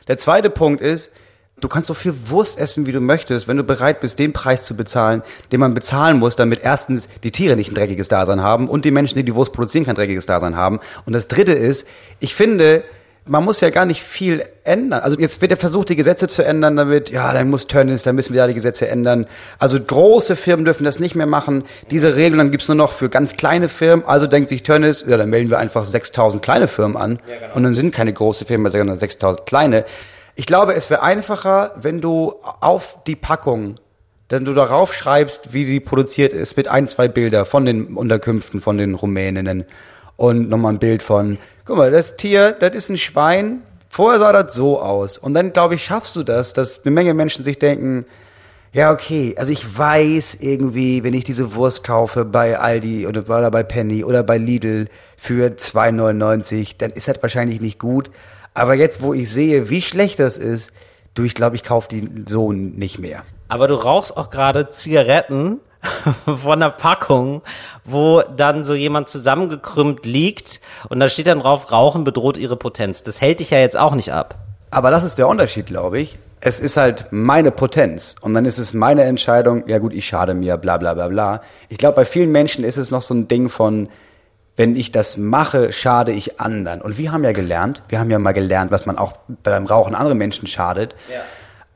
Der zweite Punkt ist, du kannst so viel Wurst essen, wie du möchtest, wenn du bereit bist, den Preis zu bezahlen, den man bezahlen muss, damit erstens die Tiere nicht ein dreckiges Dasein haben und die Menschen, die die Wurst produzieren, kein dreckiges Dasein haben. Und das dritte ist, ich finde, man muss ja gar nicht viel ändern. Also jetzt wird ja versucht, die Gesetze zu ändern, damit, ja, dann muss Tönnies, dann müssen wir da die Gesetze ändern. Also große Firmen dürfen das nicht mehr machen. Diese Regeln dann gibt's nur noch für ganz kleine Firmen. Also denkt sich Tönnies, ja, dann melden wir einfach 6000 kleine Firmen an. Ja, genau. Und dann sind keine große Firmen, sondern 6000 kleine. Ich glaube, es wäre einfacher, wenn du auf die Packung wenn du darauf schreibst, wie die produziert ist, mit ein, zwei Bilder von den Unterkünften von den Rumäninnen und nochmal ein Bild von guck mal, das Tier, das ist ein Schwein. Vorher sah das so aus. Und dann, glaube ich, schaffst du das, dass eine Menge Menschen sich denken, ja, okay, also ich weiß irgendwie, wenn ich diese Wurst kaufe bei Aldi oder bei Penny oder bei Lidl für 2,99, dann ist das wahrscheinlich nicht gut. Aber jetzt, wo ich sehe, wie schlecht das ist, du, ich glaube, ich kaufe die so nicht mehr. Aber du rauchst auch gerade Zigaretten von einer Packung, wo dann so jemand zusammengekrümmt liegt und da steht dann drauf, Rauchen bedroht ihre Potenz. Das hält dich ja jetzt auch nicht ab. Aber das ist der Unterschied, glaube ich. Es ist halt meine Potenz und dann ist es meine Entscheidung, ja gut, ich schade mir, bla bla bla bla. Ich glaube, bei vielen Menschen ist es noch so ein Ding von, wenn ich das mache, schade ich anderen. Und wir haben ja gelernt, wir haben ja mal gelernt, was man auch beim Rauchen anderen Menschen schadet. Ja.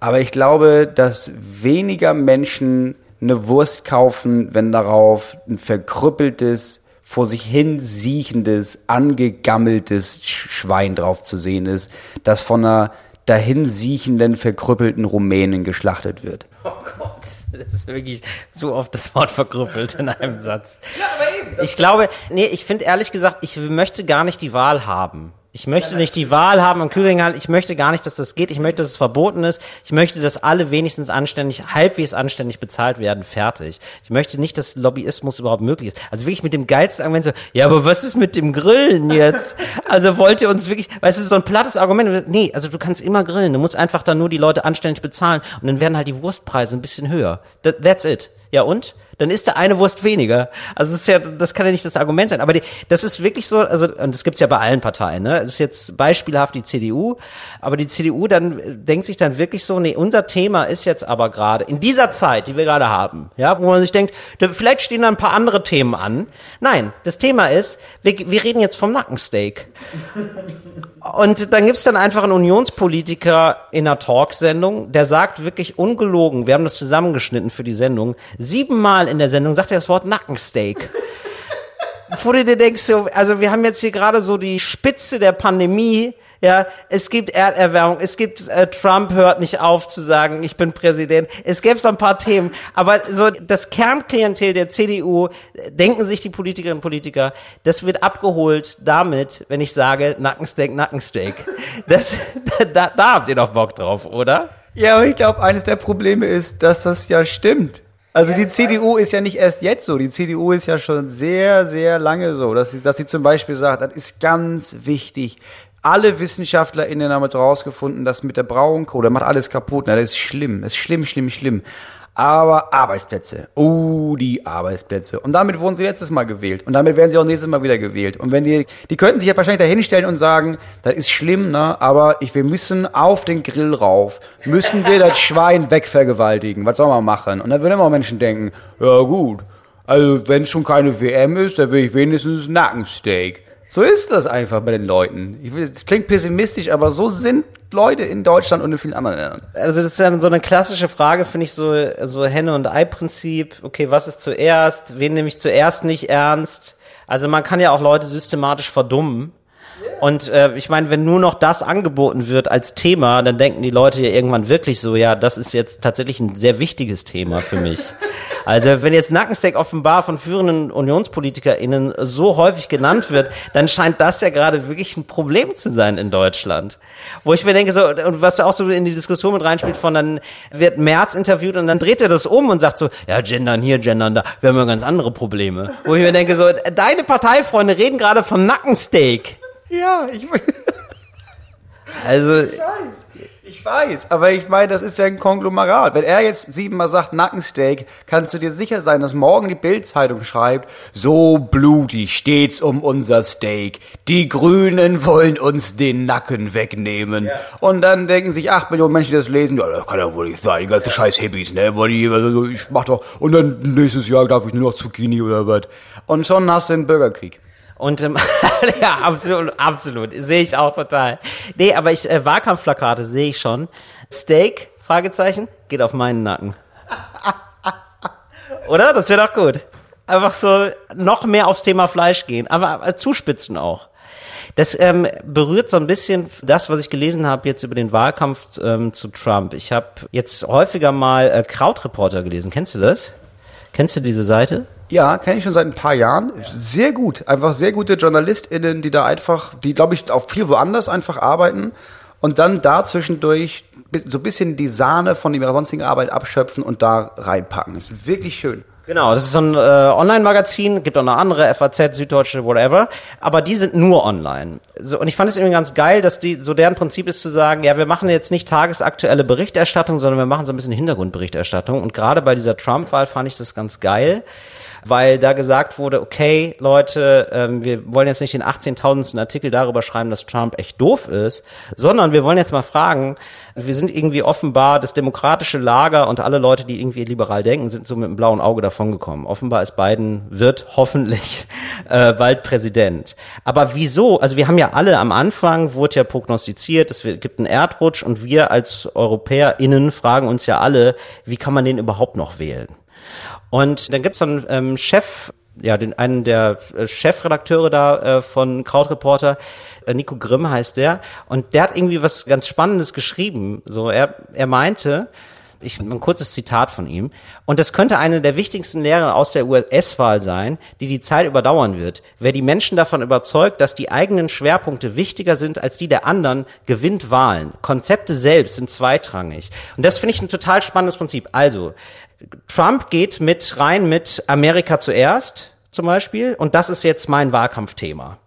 Aber ich glaube, dass weniger Menschen eine Wurst kaufen, wenn darauf ein verkrüppeltes, vor sich hin siechendes, angegammeltes Schwein drauf zu sehen ist, das von einer dahin siechenden, verkrüppelten Rumänen geschlachtet wird. Oh Gott, das ist wirklich zu oft das Wort verkrüppelt in einem Satz. Ja, aber eben. Ich glaube, nee, ich finde ehrlich gesagt, ich möchte gar nicht die Wahl haben. Ich möchte nicht die Wahl haben im Kühlregal. Ich möchte gar nicht, dass das geht. Ich möchte, dass es verboten ist. Ich möchte, dass alle wenigstens anständig, halbwegs anständig bezahlt werden. Fertig. Ich möchte nicht, dass Lobbyismus überhaupt möglich ist. Also wirklich mit dem geilsten Argument so, ja, aber was ist mit dem Grillen jetzt? Also wollt ihr uns wirklich, weißt du, so ein plattes Argument. Nee, also du kannst immer grillen. Du musst einfach dann nur die Leute anständig bezahlen und dann werden halt die Wurstpreise ein bisschen höher. That, that's it. Ja und? Dann ist da eine Wurst weniger. Also das ist ja, das kann ja nicht das Argument sein. Aber die, das ist wirklich so, also und das gibt's ja bei allen Parteien. Ne, es ist jetzt beispielhaft die CDU, aber die CDU dann denkt sich dann wirklich so, nee, unser Thema ist jetzt aber gerade in dieser Zeit, die wir gerade haben, ja, wo man sich denkt, da, vielleicht stehen da ein paar andere Themen an. Nein, das Thema ist, wir, wir reden jetzt vom Nackensteak. Und dann gibt's dann einfach einen Unionspolitiker in einer Talksendung, der sagt wirklich ungelogen, wir haben das zusammengeschnitten für die Sendung, siebenmal in der Sendung sagt er das Wort Nackensteak. Wo du dir denkst, so, also wir haben jetzt hier gerade so die Spitze der Pandemie, ja, es gibt Erderwärmung, es gibt äh, Trump hört nicht auf zu sagen, ich bin Präsident. Es gäbe so ein paar Themen, aber so das Kernklientel der CDU denken sich die Politikerinnen und Politiker, das wird abgeholt damit, wenn ich sage Nackensteak, Nackensteak. Das da, da habt ihr doch Bock drauf, oder? Ja, aber ich glaube, eines der Probleme ist, dass das ja stimmt. Also die CDU ist ja nicht erst jetzt so. Die CDU ist ja schon sehr, sehr lange so, dass sie, dass sie zum Beispiel sagt, das ist ganz wichtig, alle WissenschaftlerInnen haben jetzt rausgefunden, dass mit der Braunkohle macht alles kaputt. Na, das ist schlimm. Das ist schlimm, schlimm, schlimm. Aber Arbeitsplätze. Oh, die Arbeitsplätze. Und damit wurden sie letztes Mal gewählt. Und damit werden sie auch nächstes Mal wieder gewählt. Und wenn die, die könnten sich ja wahrscheinlich da hinstellen und sagen, das ist schlimm, ne, aber ich, wir müssen auf den Grill rauf. Müssen wir das Schwein wegvergewaltigen. Was soll man machen? Und dann würden immer Menschen denken, ja gut. Also, wenn es schon keine WM ist, dann will ich wenigstens Nackensteak. So ist das einfach bei den Leuten. Es klingt pessimistisch, aber so sind Leute in Deutschland und in vielen anderen Ländern. Also das ist ja so eine klassische Frage, finde ich, so, so Henne- und Ei-Prinzip. Okay, was ist zuerst? Wen nehme ich zuerst nicht ernst? Also man kann ja auch Leute systematisch verdummen. Und äh, ich meine, wenn nur noch das angeboten wird als Thema, dann denken die Leute ja irgendwann wirklich so, ja, das ist jetzt tatsächlich ein sehr wichtiges Thema für mich. Also wenn jetzt Nackensteak offenbar von führenden UnionspolitikerInnen so häufig genannt wird, dann scheint das ja gerade wirklich ein Problem zu sein in Deutschland. Wo ich mir denke, so, und was auch so in die Diskussion mit reinspielt, von dann wird Merz interviewt und dann dreht er das um und sagt so, ja, gendern hier, gendern da, wir haben ja ganz andere Probleme. Wo ich mir denke, so, deine Parteifreunde reden gerade vom Nackensteak. Ja, ich, Also, ich weiß. Ich weiß, aber ich meine, das ist ja ein Konglomerat. Wenn er jetzt siebenmal sagt Nackensteak, kannst du dir sicher sein, dass morgen die Bildzeitung schreibt, so blutig steht's um unser Steak. Die Grünen wollen uns den Nacken wegnehmen. Und dann denken sich acht Millionen Menschen, die das lesen, ja, das kann ja wohl nicht sein, die ganzen scheiß Hippies, ne, weil die, also ich mach doch, und dann nächstes Jahr darf ich nur noch Zucchini oder was. Und schon hast du einen Bürgerkrieg. Und ähm, ja, absolut, absolut. Sehe ich auch total. Nee, aber ich äh, Wahlkampfplakate sehe ich schon. Steak, Fragezeichen, geht auf meinen Nacken. Oder? Das wäre doch gut. Einfach so noch mehr aufs Thema Fleisch gehen, aber äh, zuspitzen auch. Das ähm, berührt so ein bisschen das, was ich gelesen habe jetzt über den Wahlkampf ähm, zu Trump. Ich habe jetzt häufiger mal äh, Krautreporter gelesen. Kennst du das? Kennst du diese Seite? Ja, kenne ich schon seit ein paar Jahren. Sehr gut. Einfach sehr gute JournalistInnen, die da einfach, die glaube ich auch viel woanders einfach arbeiten und dann da zwischendurch so ein bisschen die Sahne von ihrer sonstigen Arbeit abschöpfen und da reinpacken. Das ist wirklich schön. Genau, das ist so ein äh, Online-Magazin, gibt auch noch andere, FAZ, Süddeutsche, whatever, aber die sind nur online. So, und ich fand es irgendwie ganz geil, dass die, so deren Prinzip ist zu sagen, ja, wir machen jetzt nicht tagesaktuelle Berichterstattung, sondern wir machen so ein bisschen Hintergrundberichterstattung. Und gerade bei dieser Trump-Wahl fand ich das ganz geil, weil da gesagt wurde, okay, Leute, ähm, wir wollen jetzt nicht den 18.000. Artikel darüber schreiben, dass Trump echt doof ist, sondern wir wollen jetzt mal fragen, wir sind irgendwie offenbar das demokratische Lager und alle Leute, die irgendwie liberal denken, sind so mit einem blauen Auge davongekommen. Offenbar ist Biden, wird hoffentlich äh, bald Präsident. Aber wieso? Also wir haben ja alle am Anfang, wurde ja prognostiziert, es gibt einen Erdrutsch und wir als EuropäerInnen fragen uns ja alle, wie kann man den überhaupt noch wählen? Und dann gibt's einen ähm, Chef, ja, den einen der äh, Chefredakteure da äh, von Krautreporter, äh, Nico Grimm heißt der, und der hat irgendwie was ganz Spannendes geschrieben. So, er, er meinte, ich ein kurzes Zitat von ihm. Und das könnte eine der wichtigsten Lehren aus der US-Wahl sein, die die Zeit überdauern wird. Wer die Menschen davon überzeugt, dass die eigenen Schwerpunkte wichtiger sind als die der anderen, gewinnt Wahlen. Konzepte selbst sind zweitrangig. Und das finde ich ein total spannendes Prinzip. Also, Trump geht mit rein mit Amerika zuerst zum Beispiel. Und das ist jetzt mein Wahlkampfthema.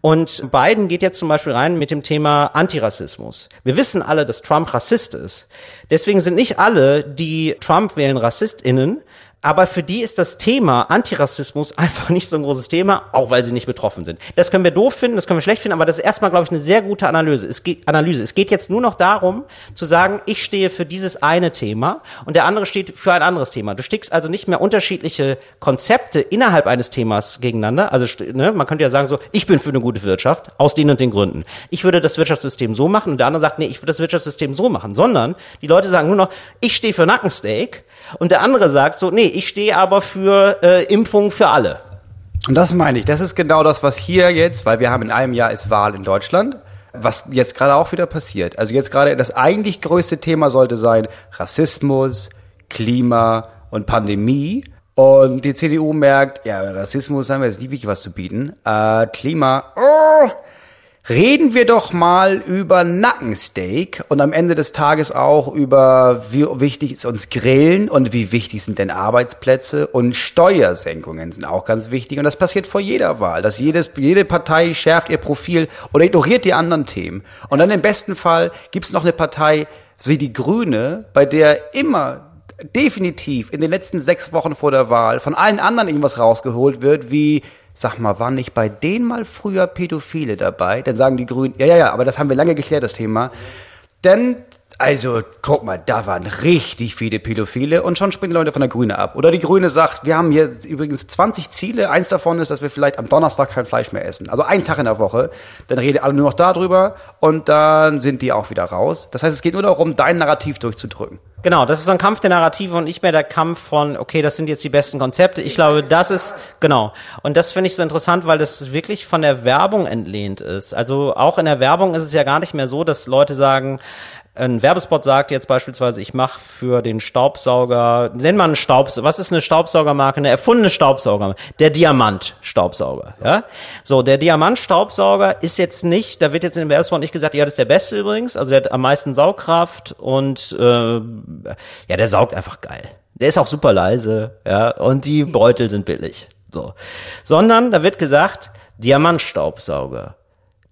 Und Biden geht jetzt zum Beispiel rein mit dem Thema Antirassismus. Wir wissen alle, dass Trump Rassist ist. Deswegen sind nicht alle, die Trump wählen, RassistInnen, aber für die ist das Thema Antirassismus einfach nicht so ein großes Thema, auch weil sie nicht betroffen sind. Das können wir doof finden, das können wir schlecht finden, aber das ist erstmal, glaube ich, eine sehr gute Analyse. Es geht, Analyse. Es geht jetzt nur noch darum, zu sagen, ich stehe für dieses eine Thema und der andere steht für ein anderes Thema. Du stickst also nicht mehr unterschiedliche Konzepte innerhalb eines Themas gegeneinander. Also ne, man könnte ja sagen so, ich bin für eine gute Wirtschaft, aus den und den Gründen. Ich würde das Wirtschaftssystem so machen und der andere sagt, nee, ich würde das Wirtschaftssystem so machen. Sondern die Leute sagen nur noch, ich stehe für Nackensteak und der andere sagt so, nee, ich stehe aber für äh, Impfung für alle. Und das meine ich. Das ist genau das, was hier jetzt, weil wir haben in einem Jahr ist Wahl in Deutschland, was jetzt gerade auch wieder passiert. Also jetzt gerade das eigentlich größte Thema sollte sein Rassismus, Klima und Pandemie. Und die CDU merkt, ja, Rassismus haben wir jetzt nicht wirklich was zu bieten. Äh, Klima, oh, Reden wir doch mal über Nackensteak und am Ende des Tages auch über, wie wichtig ist uns Grillen und wie wichtig sind denn Arbeitsplätze und Steuersenkungen sind auch ganz wichtig. Und das passiert vor jeder Wahl, dass jedes, jede Partei schärft ihr Profil oder ignoriert die anderen Themen. Und dann im besten Fall gibt's noch eine Partei wie die Grüne, bei der immer definitiv in den letzten sechs Wochen vor der Wahl von allen anderen irgendwas rausgeholt wird, wie Sag mal, waren nicht bei denen mal früher Pädophile dabei? Dann sagen die Grünen, ja, ja, ja, aber das haben wir lange geklärt, das Thema. Denn Also, guck mal, da waren richtig viele Pädophile und schon springen Leute von der Grüne ab. Oder die Grüne sagt, wir haben hier übrigens 20 Ziele. Eins davon ist, dass wir vielleicht am Donnerstag kein Fleisch mehr essen. Also einen Tag in der Woche. Dann reden alle nur noch darüber und dann sind die auch wieder raus. Das heißt, es geht nur darum, dein Narrativ durchzudrücken. Genau, das ist so ein Kampf der Narrative und nicht mehr der Kampf von, okay, das sind jetzt die besten Konzepte. Ich glaube, das ist, genau. Und das finde ich so interessant, weil das wirklich von der Werbung entlehnt ist. Also auch in der Werbung ist es ja gar nicht mehr so, dass Leute sagen, ein Werbespot sagt jetzt beispielsweise, ich mache für den Staubsauger, nenn mal einen Staubsauger, was ist eine Staubsaugermarke? Eine erfundene Staubsauger, der Diamant-Staubsauger, ja? So, der Diamant-Staubsauger ist jetzt nicht, da wird jetzt in dem Werbespot nicht gesagt, ja, das ist der beste übrigens, also der hat am meisten Saugkraft und äh, ja, der saugt einfach geil. Der ist auch super leise, ja, und die Beutel sind billig. So. Sondern da wird gesagt, Diamantstaubsauger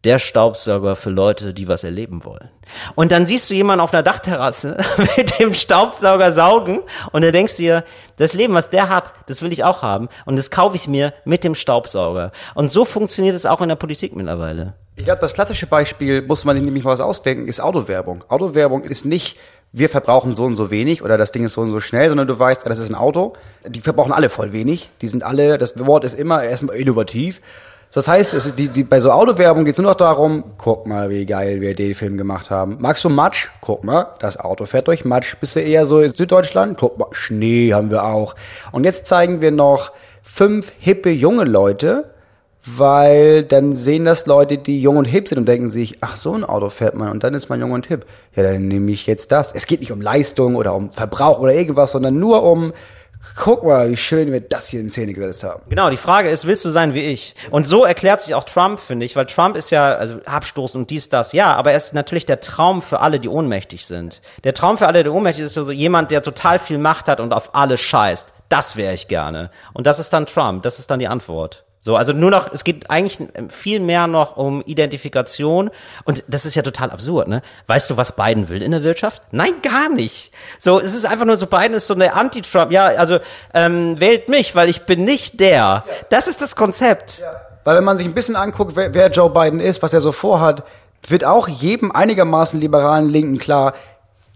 der Staubsauger für Leute, die was erleben wollen. Und dann siehst du jemanden auf einer Dachterrasse mit dem Staubsauger saugen und du denkst dir, das Leben, was der hat, das will ich auch haben und das kaufe ich mir mit dem Staubsauger. Und so funktioniert es auch in der Politik mittlerweile. Ich glaube, das klassische Beispiel, muss man sich nämlich mal was ausdenken, ist Autowerbung. Autowerbung ist nicht, wir verbrauchen so und so wenig oder das Ding ist so und so schnell, sondern du weißt, das ist ein Auto. Die verbrauchen alle voll wenig. Die sind alle, das Wort ist immer erstmal innovativ. Das heißt, es die, die, bei so Autowerbung geht es nur noch darum, guck mal, wie geil wir den Film gemacht haben. Magst du Matsch? Guck mal, das Auto fährt durch Matsch. Bist du eher so in Süddeutschland? Guck mal, Schnee haben wir auch. Und jetzt zeigen wir noch fünf hippe junge Leute, weil dann sehen das Leute, die jung und hip sind und denken sich, ach, so ein Auto fährt man und dann ist man jung und hip. Ja, dann nehme ich jetzt das. Es geht nicht um Leistung oder um Verbrauch oder irgendwas, sondern nur um guck mal, wie schön wir das hier in Szene gesetzt haben. Genau, die Frage ist, willst du sein wie ich? Und so erklärt sich auch Trump, finde ich, weil Trump ist ja, also Abstoß und dies, das, ja, aber er ist natürlich der Traum für alle, die ohnmächtig sind. Der Traum für alle, die ohnmächtig sind, ist so jemand, der total viel Macht hat und auf alles scheißt. Das wäre ich gerne. Und das ist dann Trump, das ist dann die Antwort. So, also nur noch, es geht eigentlich viel mehr noch um Identifikation und das ist ja total absurd, ne? Weißt du, was Biden will in der Wirtschaft? Nein, gar nicht. So, es ist einfach nur so, Biden ist so eine Anti-Trump, ja, also ähm, wählt mich, weil ich bin nicht der. Das ist das Konzept. Ja. Weil wenn man sich ein bisschen anguckt, wer, wer Joe Biden ist, was er so vorhat, wird auch jedem einigermaßen liberalen Linken klar,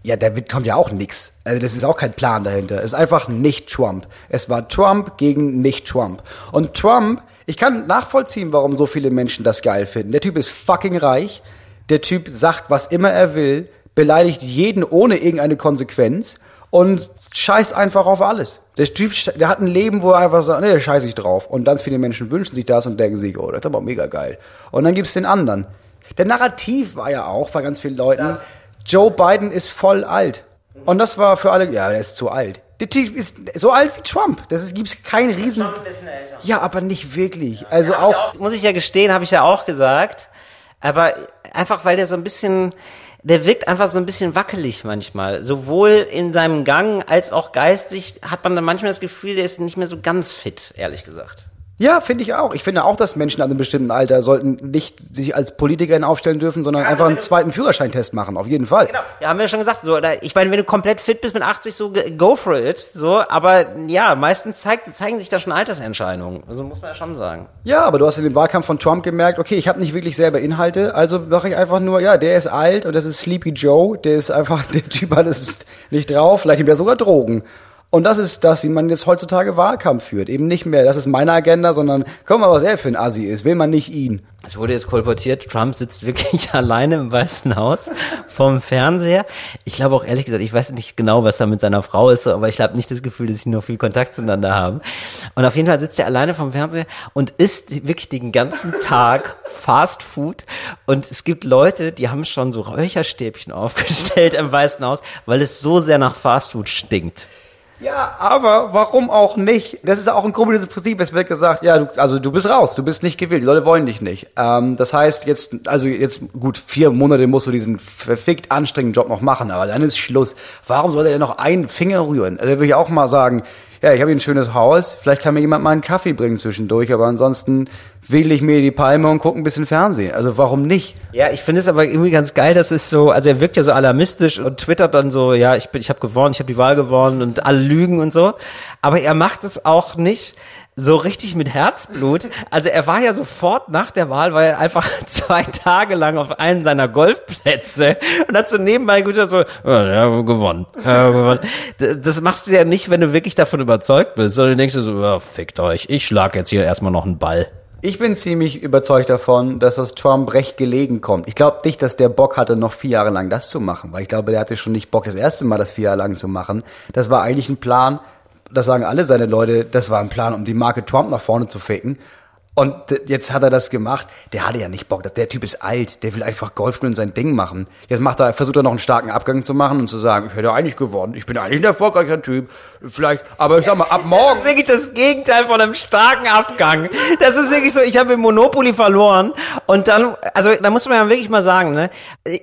ja, da kommt ja auch nix. Also das ist auch kein Plan dahinter. Es ist einfach nicht Trump. Es war Trump gegen nicht Trump. Und Trump ich kann nachvollziehen, warum so viele Menschen das geil finden. Der Typ ist fucking reich. Der Typ sagt, was immer er will, beleidigt jeden ohne irgendeine Konsequenz und scheißt einfach auf alles. Der Typ, der hat ein Leben, wo er einfach sagt, nee, scheiß ich drauf. Und ganz viele Menschen wünschen sich das und denken sich, oh, das ist aber mega geil. Und dann gibt's den anderen. Der Narrativ war ja auch bei ganz vielen Leuten, das Joe Biden ist voll alt. Und das war für alle, ja, der ist zu alt. Der Typ ist so alt wie Trump. Das ist, gibt's keinen riesen. Trump ein älter. Ja, aber nicht wirklich. Also ja, auch, auch. Muss ich ja gestehen, habe ich ja auch gesagt. Aber einfach, weil der so ein bisschen, der wirkt einfach so ein bisschen wackelig manchmal. Sowohl in seinem Gang als auch geistig hat man dann manchmal das Gefühl, der ist nicht mehr so ganz fit, ehrlich gesagt. Ja, finde ich auch. Ich finde auch, dass Menschen an einem bestimmten Alter sollten nicht sich als Politikerin aufstellen dürfen, sondern ja, einfach einen zweiten Führerscheintest machen, auf jeden Fall. Genau, ja, haben wir schon gesagt. So, ich meine, wenn du komplett fit bist mit 80, so go for it. So, aber ja, meistens zeigt, zeigen sich da schon Altersentscheidungen. Also muss man ja schon sagen. Ja, aber du hast in dem Wahlkampf von Trump gemerkt, okay, ich habe nicht wirklich selber Inhalte, also mache ich einfach nur, ja, der ist alt und das ist Sleepy Joe, der ist einfach, der Typ hat es nicht drauf, vielleicht nimmt er sogar Drogen. Und das ist das, wie man jetzt heutzutage Wahlkampf führt. Eben nicht mehr, das ist meine Agenda, sondern guck mal, was er für ein Assi ist. Will man nicht ihn. Es wurde jetzt kolportiert, Trump sitzt wirklich alleine im Weißen Haus vom Fernseher. Ich glaube auch ehrlich gesagt, ich weiß nicht genau, was da mit seiner Frau ist, aber ich habe nicht das Gefühl, dass sie noch viel Kontakt zueinander haben. Und auf jeden Fall sitzt er alleine vom Fernseher und isst wirklich den ganzen Tag Fast Food. Und es gibt Leute, die haben schon so Räucherstäbchen aufgestellt im Weißen Haus, weil es so sehr nach Fast Food stinkt. Ja, aber warum auch nicht? Das ist auch ein komisches Prinzip. Es wird gesagt, ja, du, also du bist raus, du bist nicht gewählt, die Leute wollen dich nicht. Ähm, das heißt, jetzt, also jetzt gut, vier Monate musst du diesen verfickt anstrengenden Job noch machen, aber dann ist Schluss. Warum soll er noch einen Finger rühren? Also, da würde ich auch mal sagen, ja, ich habe hier ein schönes Haus, vielleicht kann mir jemand mal einen Kaffee bringen zwischendurch, aber ansonsten wähle ich mir die Palme und gucke ein bisschen Fernsehen. Also warum nicht? Ja, ich finde es aber irgendwie ganz geil, dass es so, also er wirkt ja so alarmistisch und twittert dann so, ja, ich bin, ich habe gewonnen, ich habe die Wahl gewonnen und alle lügen und so. Aber er macht es auch nicht so richtig mit Herzblut. Also er war ja sofort nach der Wahl, war er einfach zwei Tage lang auf einem seiner Golfplätze und hat so nebenbei gesagt so, ja, ja gewonnen, ja, gewonnen. Das, das machst du ja nicht, wenn du wirklich davon überzeugt bist, sondern denkst du so, ja, fickt euch, ich schlag jetzt hier erstmal noch einen Ball. Ich bin ziemlich überzeugt davon, dass das Trump recht gelegen kommt. Ich glaube nicht, dass der Bock hatte, noch vier Jahre lang das zu machen, weil ich glaube, der hatte schon nicht Bock, das erste Mal das vier Jahre lang zu machen. Das war eigentlich ein Plan, das sagen alle seine Leute, das war ein Plan, um die Marke Trump nach vorne zu ficken. Und jetzt hat er das gemacht. Der hatte ja nicht Bock. Der Typ ist alt. Der will einfach Golf und sein Ding machen. Jetzt macht er, versucht er noch einen starken Abgang zu machen und zu sagen, ich hätte eigentlich gewonnen. Ich bin eigentlich ein erfolgreicher Typ. Vielleicht, aber ich sag mal, ab morgen. Das ist wirklich das Gegenteil von einem starken Abgang. Das ist wirklich so, ich habe im Monopoly verloren und dann, also da muss man ja wirklich mal sagen, ne?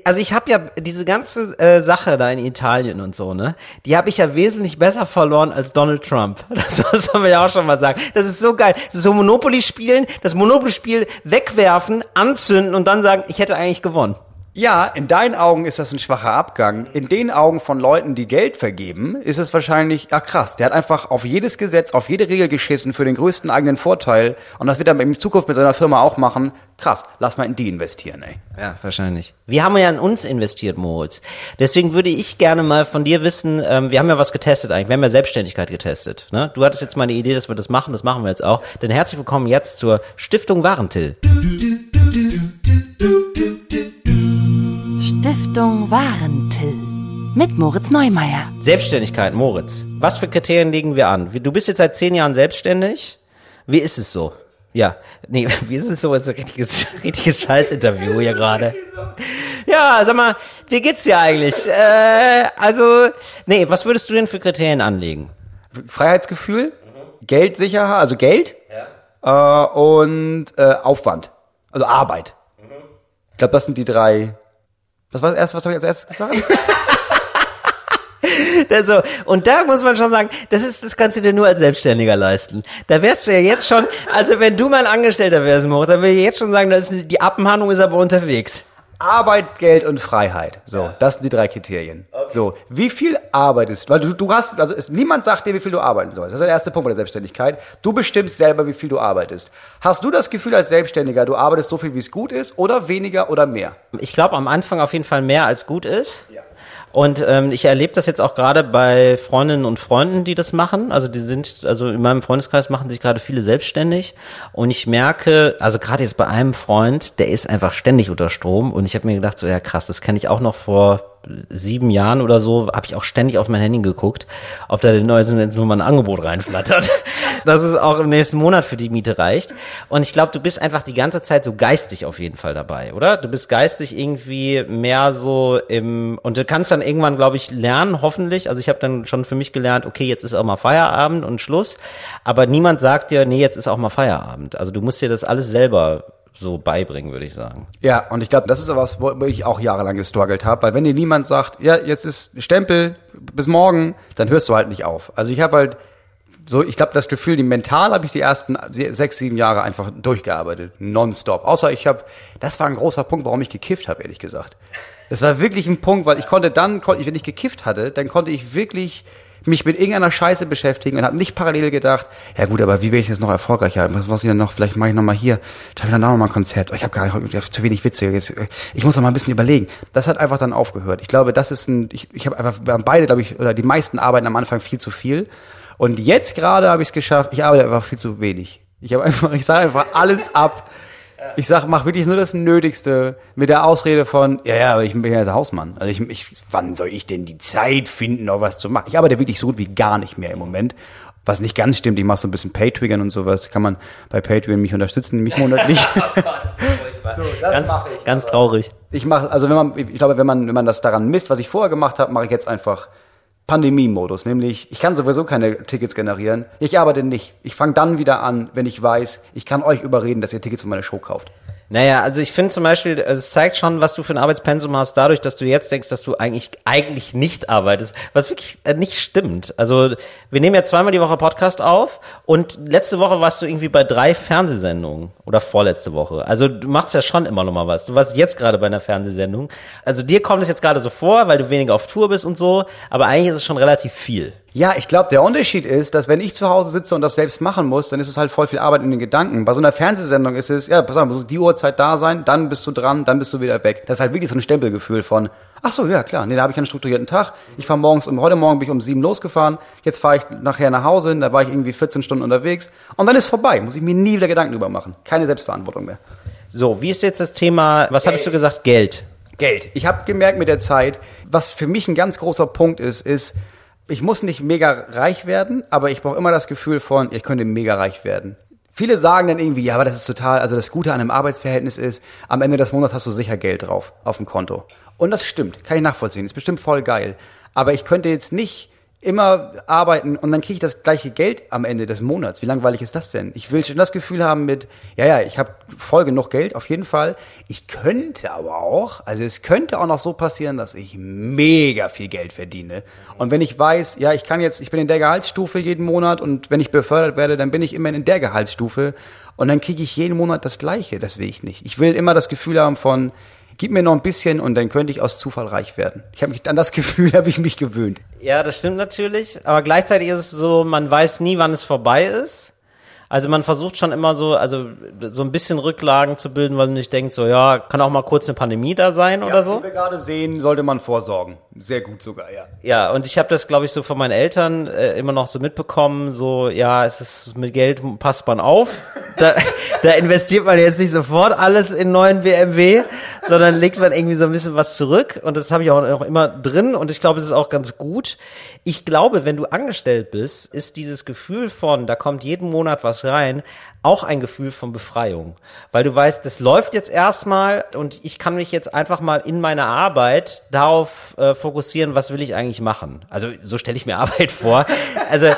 Also ich habe ja diese ganze äh, Sache da in Italien und so, ne? Die habe ich ja wesentlich besser verloren als Donald Trump. Das muss man ja auch schon mal sagen. Das ist so geil. So Monopoly spielen, das Monopoly-Spiel wegwerfen, anzünden und dann sagen, ich hätte eigentlich gewonnen. Ja, in deinen Augen ist das ein schwacher Abgang. In den Augen von Leuten, die Geld vergeben, ist es wahrscheinlich, ja krass, der hat einfach auf jedes Gesetz, auf jede Regel geschissen für den größten eigenen Vorteil. Und das wird er in Zukunft mit seiner Firma auch machen. Krass, lass mal in die investieren, ey. Ja, wahrscheinlich. Wir haben ja in uns investiert, Moritz. Deswegen würde ich gerne mal von dir wissen, ähm, wir haben ja was getestet eigentlich, wir haben ja Selbstständigkeit getestet. Ne? Du hattest jetzt mal eine Idee, dass wir das machen, das machen wir jetzt auch. Denn herzlich willkommen jetzt zur Stiftung Warentil. Stiftung Warentil. Mit Moritz Neumeier. Selbstständigkeit, Moritz. Was für Kriterien legen wir an? Du bist jetzt seit zehn Jahren selbstständig. Wie ist es so? Ja, nee, wie ist es so? Das ist ein richtiges, richtiges Scheißinterview hier gerade. Ja, sag mal, wie geht's dir eigentlich? Äh, also, nee, was würdest du denn für Kriterien anlegen? Freiheitsgefühl, Geldsicherheit, also Geld äh, und äh, Aufwand, also Arbeit. Ich glaube, das sind die drei. Was war das erste, was habe ich als erstes gesagt? Also, und da muss man schon sagen, das ist, das kannst du dir nur als Selbstständiger leisten. Da wärst du ja jetzt schon, also wenn du mal Angestellter wärst, Moritz, dann würde ich jetzt schon sagen, das ist, die Abmahnung ist aber unterwegs. Arbeit, Geld und Freiheit. So, das sind die drei Kriterien. So, wie viel arbeitest Weil du, du hast, also es, niemand sagt dir, wie viel du arbeiten sollst. Das ist der erste Punkt bei der Selbstständigkeit. Du bestimmst selber, wie viel du arbeitest. Hast du das Gefühl als Selbstständiger, du arbeitest so viel, wie es gut ist, oder weniger oder mehr? Ich glaube am Anfang auf jeden Fall mehr als gut ist. Und ähm, ich erlebe das jetzt auch gerade bei Freundinnen und Freunden, die das machen. Also die sind, also in meinem Freundeskreis machen sich gerade viele selbstständig. Und ich merke, also gerade jetzt bei einem Freund, der ist einfach ständig unter Strom. Und ich habe mir gedacht, so ja krass, das kenne ich auch noch vor sieben Jahren oder so, habe ich auch ständig auf mein Handy geguckt, ob da den neuen jetzt nur mal ein Angebot reinflattert, dass es auch im nächsten Monat für die Miete reicht. Und ich glaube, du bist einfach die ganze Zeit so geistig auf jeden Fall dabei, oder? Du bist geistig irgendwie mehr so im und du kannst dann irgendwann, glaube ich, lernen, hoffentlich. Also ich habe dann schon für mich gelernt, okay, jetzt ist auch mal Feierabend und Schluss. Aber niemand sagt dir, nee, jetzt ist auch mal Feierabend. Also du musst dir das alles selber so beibringen, würde ich sagen. Ja, und ich glaube, das ist so was, wo ich auch jahrelang gestruggelt habe, weil wenn dir niemand sagt, ja, jetzt ist Stempel bis morgen, dann hörst du halt nicht auf. Also ich habe halt so, ich glaube, das Gefühl, die mental habe ich die ersten sechs, sieben Jahre einfach durchgearbeitet, nonstop. Außer ich habe, das war ein großer Punkt, warum ich gekifft habe, ehrlich gesagt. Das war wirklich ein Punkt, weil ich konnte dann, wenn ich gekifft hatte, dann konnte ich wirklich mich mit irgendeiner Scheiße beschäftigen und habe nicht parallel gedacht, ja gut, aber wie werde ich jetzt noch erfolgreicher? Was muss ich denn noch? Vielleicht mache ich noch mal hier, dann dann noch mal ein Konzert. Ich habe gar nicht, ich hab zu wenig Witze. Jetzt, ich muss noch mal ein bisschen überlegen. Das hat einfach dann aufgehört. Ich glaube, das ist ein, ich, ich habe einfach, wir haben beide, glaube ich, oder die meisten arbeiten am Anfang viel zu viel. Und jetzt gerade habe ich es geschafft. Ich arbeite einfach viel zu wenig. Ich habe einfach, ich sage einfach alles ab. Ich sag, mach wirklich nur das Nötigste mit der Ausrede von, ja, ja, aber ich bin ja jetzt Hausmann. Also ich, ich, wann soll ich denn die Zeit finden, noch was zu machen? Ich arbeite wirklich so gut wie gar nicht mehr im Moment. Was nicht ganz stimmt, ich mache so ein bisschen Pay-Triggern und sowas. Kann man bei Patreon mich unterstützen, mich monatlich. so, ganz, ich, ganz traurig. Ich mache, also wenn man, ich glaube, wenn man, wenn man das daran misst, was ich vorher gemacht habe, mache ich jetzt einfach Pandemie-Modus, nämlich ich kann sowieso keine Tickets generieren. Ich arbeite nicht. Ich fange dann wieder an, wenn ich weiß, ich kann euch überreden, dass ihr Tickets für meine Show kauft. Naja, also ich finde zum Beispiel, es zeigt schon, was du für ein Arbeitspensum hast, dadurch, dass du jetzt denkst, dass du eigentlich eigentlich nicht arbeitest, was wirklich äh, nicht stimmt. Also wir nehmen ja zweimal die Woche Podcast auf und letzte Woche warst du irgendwie bei drei Fernsehsendungen oder vorletzte Woche. Also du machst ja schon immer noch mal was. Du warst jetzt gerade bei einer Fernsehsendung. Also dir kommt es jetzt gerade so vor, weil du weniger auf Tour bist und so, aber eigentlich ist es schon relativ viel. Ja, ich glaube, der Unterschied ist, dass wenn ich zu Hause sitze und das selbst machen muss, dann ist es halt voll viel Arbeit in den Gedanken. Bei so einer Fernsehsendung ist es, ja, pass auf, muss die Uhrzeit da sein, dann bist du dran, dann bist du wieder weg. Das ist halt wirklich so ein Stempelgefühl von, ach so, ja klar, nee, da habe ich einen strukturierten Tag. Ich fahre morgens, um heute Morgen bin ich um sieben losgefahren, jetzt fahre ich nachher nach Hause, da war ich irgendwie 14 Stunden unterwegs und dann ist vorbei, muss ich mir nie wieder Gedanken drüber machen. Keine Selbstverantwortung mehr. So, wie ist jetzt das Thema, was hattest du gesagt? Geld. Geld. Ich habe gemerkt mit der Zeit, was für mich ein ganz großer Punkt ist, ist, ich muss nicht mega reich werden, aber ich brauche immer das Gefühl von, ich könnte mega reich werden. Viele sagen dann irgendwie, ja, aber das ist total, also das Gute an einem Arbeitsverhältnis ist, am Ende des Monats hast du sicher Geld drauf auf dem Konto. Und das stimmt, kann ich nachvollziehen, ist bestimmt voll geil. Aber ich könnte jetzt nicht immer arbeiten und dann kriege ich das gleiche Geld am Ende des Monats. Wie langweilig ist das denn? Ich will schon das Gefühl haben mit, ja, ja, ich habe voll genug Geld, auf jeden Fall. Ich könnte aber auch, also es könnte auch noch so passieren, dass ich mega viel Geld verdiene. Und wenn ich weiß, ja, ich kann jetzt, ich bin in der Gehaltsstufe jeden Monat und wenn ich befördert werde, dann bin ich immer in der Gehaltsstufe und dann kriege ich jeden Monat das gleiche. Das will ich nicht. Ich will immer das Gefühl haben von, gib mir noch ein bisschen und dann könnte ich aus Zufall reich werden. Ich habe mich an das Gefühl habe ich mich gewöhnt. Ja, das stimmt natürlich, aber gleichzeitig ist es so, man weiß nie, wann es vorbei ist. Also man versucht schon immer so, also so ein bisschen Rücklagen zu bilden, weil man nicht denkt, so ja, kann auch mal kurz eine Pandemie da sein oder so. Wie wir gerade sehen, sollte man vorsorgen. Sehr gut sogar, ja. Ja, und ich habe das, glaube ich, so von meinen Eltern äh, immer noch so mitbekommen, so ja, es ist mit Geld passt man auf. Da, da investiert man jetzt nicht sofort alles in neuen BMW, sondern legt man irgendwie so ein bisschen was zurück. Und das habe ich auch, auch immer drin und ich glaube, es ist auch ganz gut. Ich glaube, wenn du angestellt bist, ist dieses Gefühl von, da kommt jeden Monat was rein, auch ein Gefühl von Befreiung. Weil du weißt, das läuft jetzt erstmal und ich kann mich jetzt einfach mal in meiner Arbeit darauf äh, fokussieren, was will ich eigentlich machen. Also so stelle ich mir Arbeit vor. Also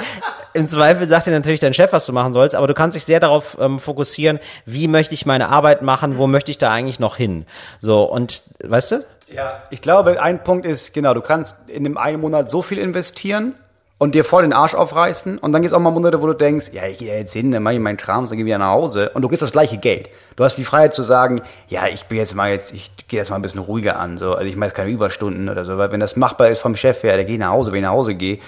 im Zweifel sagt dir natürlich dein Chef, was du machen sollst, aber du kannst dich sehr darauf ähm, fokussieren, wie möchte ich meine Arbeit machen, wo möchte ich da eigentlich noch hin. So, und weißt du? Ja, ich glaube, ein Punkt ist, genau, du kannst in dem einen Monat so viel investieren und dir voll den Arsch aufreißen und dann gibt's auch mal Monate, wo du denkst, ja, ich gehe jetzt hin, dann mache ich meinen Kram, dann gehe ich wieder nach Hause und du kriegst das gleiche Geld. Du hast die Freiheit zu sagen, ja, ich bin jetzt mal jetzt, ich gehe jetzt mal ein bisschen ruhiger an, so, also ich mache jetzt keine Überstunden oder so, weil wenn das machbar ist vom Chef her, der geht nach Hause, wenn ich nach Hause gehe.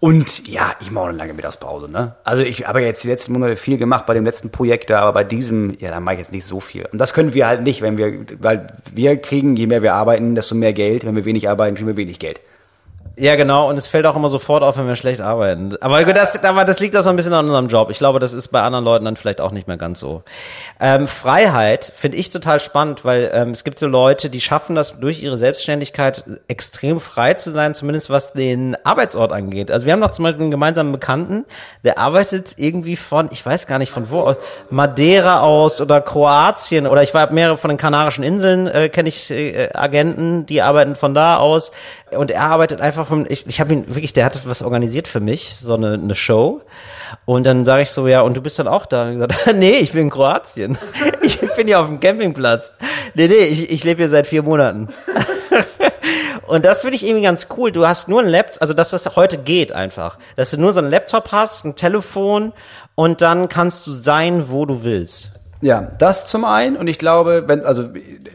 Und ja, ich mache auch eine lange Mittagspause, ne? Also ich habe jetzt die letzten Monate viel gemacht bei dem letzten Projekt da, aber bei diesem, ja, da mache ich jetzt nicht so viel. Und das können wir halt nicht, wenn wir, weil wir kriegen, je mehr wir arbeiten, desto mehr Geld. Wenn wir wenig arbeiten, kriegen wir wenig Geld. Ja, genau. Und es fällt auch immer sofort auf, wenn wir schlecht arbeiten. Aber gut, das, aber das liegt auch so ein bisschen an unserem Job. Ich glaube, das ist bei anderen Leuten dann vielleicht auch nicht mehr ganz so. Ähm, Freiheit finde ich total spannend, weil ähm, es gibt so Leute, die schaffen das durch ihre Selbstständigkeit extrem frei zu sein, zumindest was den Arbeitsort angeht. Also wir haben noch zum Beispiel einen gemeinsamen Bekannten, der arbeitet irgendwie von, ich weiß gar nicht von wo, Madeira aus oder Kroatien oder ich war mehrere von den Kanarischen Inseln, äh, kenne ich äh, Agenten, die arbeiten von da aus und er arbeitet einfach vom, ich, ich habe ihn wirklich, der hat was organisiert für mich, so eine, eine Show. Und dann sage ich so, ja, und du bist dann auch da? Und gesagt, nee, ich bin in Kroatien. Ich bin hier auf dem Campingplatz. Nee, nee, ich, ich lebe hier seit vier Monaten. Und das finde ich irgendwie ganz cool. Du hast nur ein Laptop, also dass das heute geht einfach. Dass du nur so ein Laptop hast, ein Telefon und dann kannst du sein, wo du willst. Ja, das zum einen. Und ich glaube, wenn, also,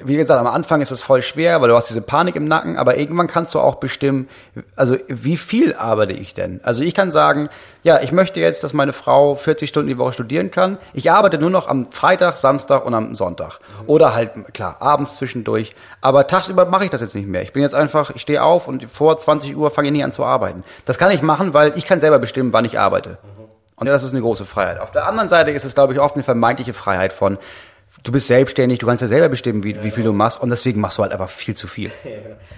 wie gesagt, am Anfang ist es voll schwer, weil du hast diese Panik im Nacken, aber irgendwann kannst du auch bestimmen, also, wie viel arbeite ich denn? Also, ich kann sagen, ja, ich möchte jetzt, dass meine Frau 40 Stunden die Woche studieren kann. Ich arbeite nur noch am Freitag, Samstag und am Sonntag. Oder halt, klar, abends zwischendurch. Aber tagsüber mache ich das jetzt nicht mehr. Ich bin jetzt einfach, ich stehe auf und vor 20 Uhr fange ich nie an zu arbeiten. Das kann ich machen, weil ich kann selber bestimmen, wann ich arbeite. Und das ist eine große Freiheit. Auf der anderen Seite ist es, glaube ich, oft eine vermeintliche Freiheit von, du bist selbstständig, du kannst ja selber bestimmen, wie, wie viel du machst und deswegen machst du halt einfach viel zu viel.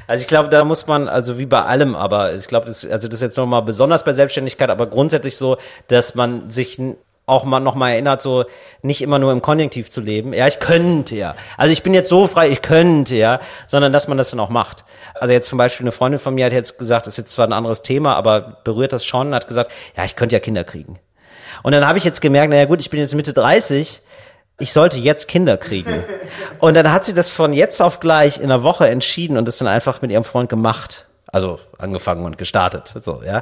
Also ich glaube, da muss man, also wie bei allem, aber ich glaube, das, also das ist jetzt nochmal besonders bei Selbstständigkeit, aber grundsätzlich so, dass man sich auch mal noch mal erinnert, so nicht immer nur im Konjunktiv zu leben. Ja, ich könnte ja. Also ich bin jetzt so frei, ich könnte ja, sondern dass man das dann auch macht. Also jetzt zum Beispiel eine Freundin von mir hat jetzt gesagt, das ist jetzt zwar ein anderes Thema, aber berührt das schon, hat gesagt, ja, ich könnte ja Kinder kriegen. Und dann habe ich jetzt gemerkt, naja gut, ich bin jetzt Mitte 30, ich sollte jetzt Kinder kriegen. Und dann hat sie das von jetzt auf gleich in einer Woche entschieden und das dann einfach mit ihrem Freund gemacht. Also angefangen und gestartet, so ja.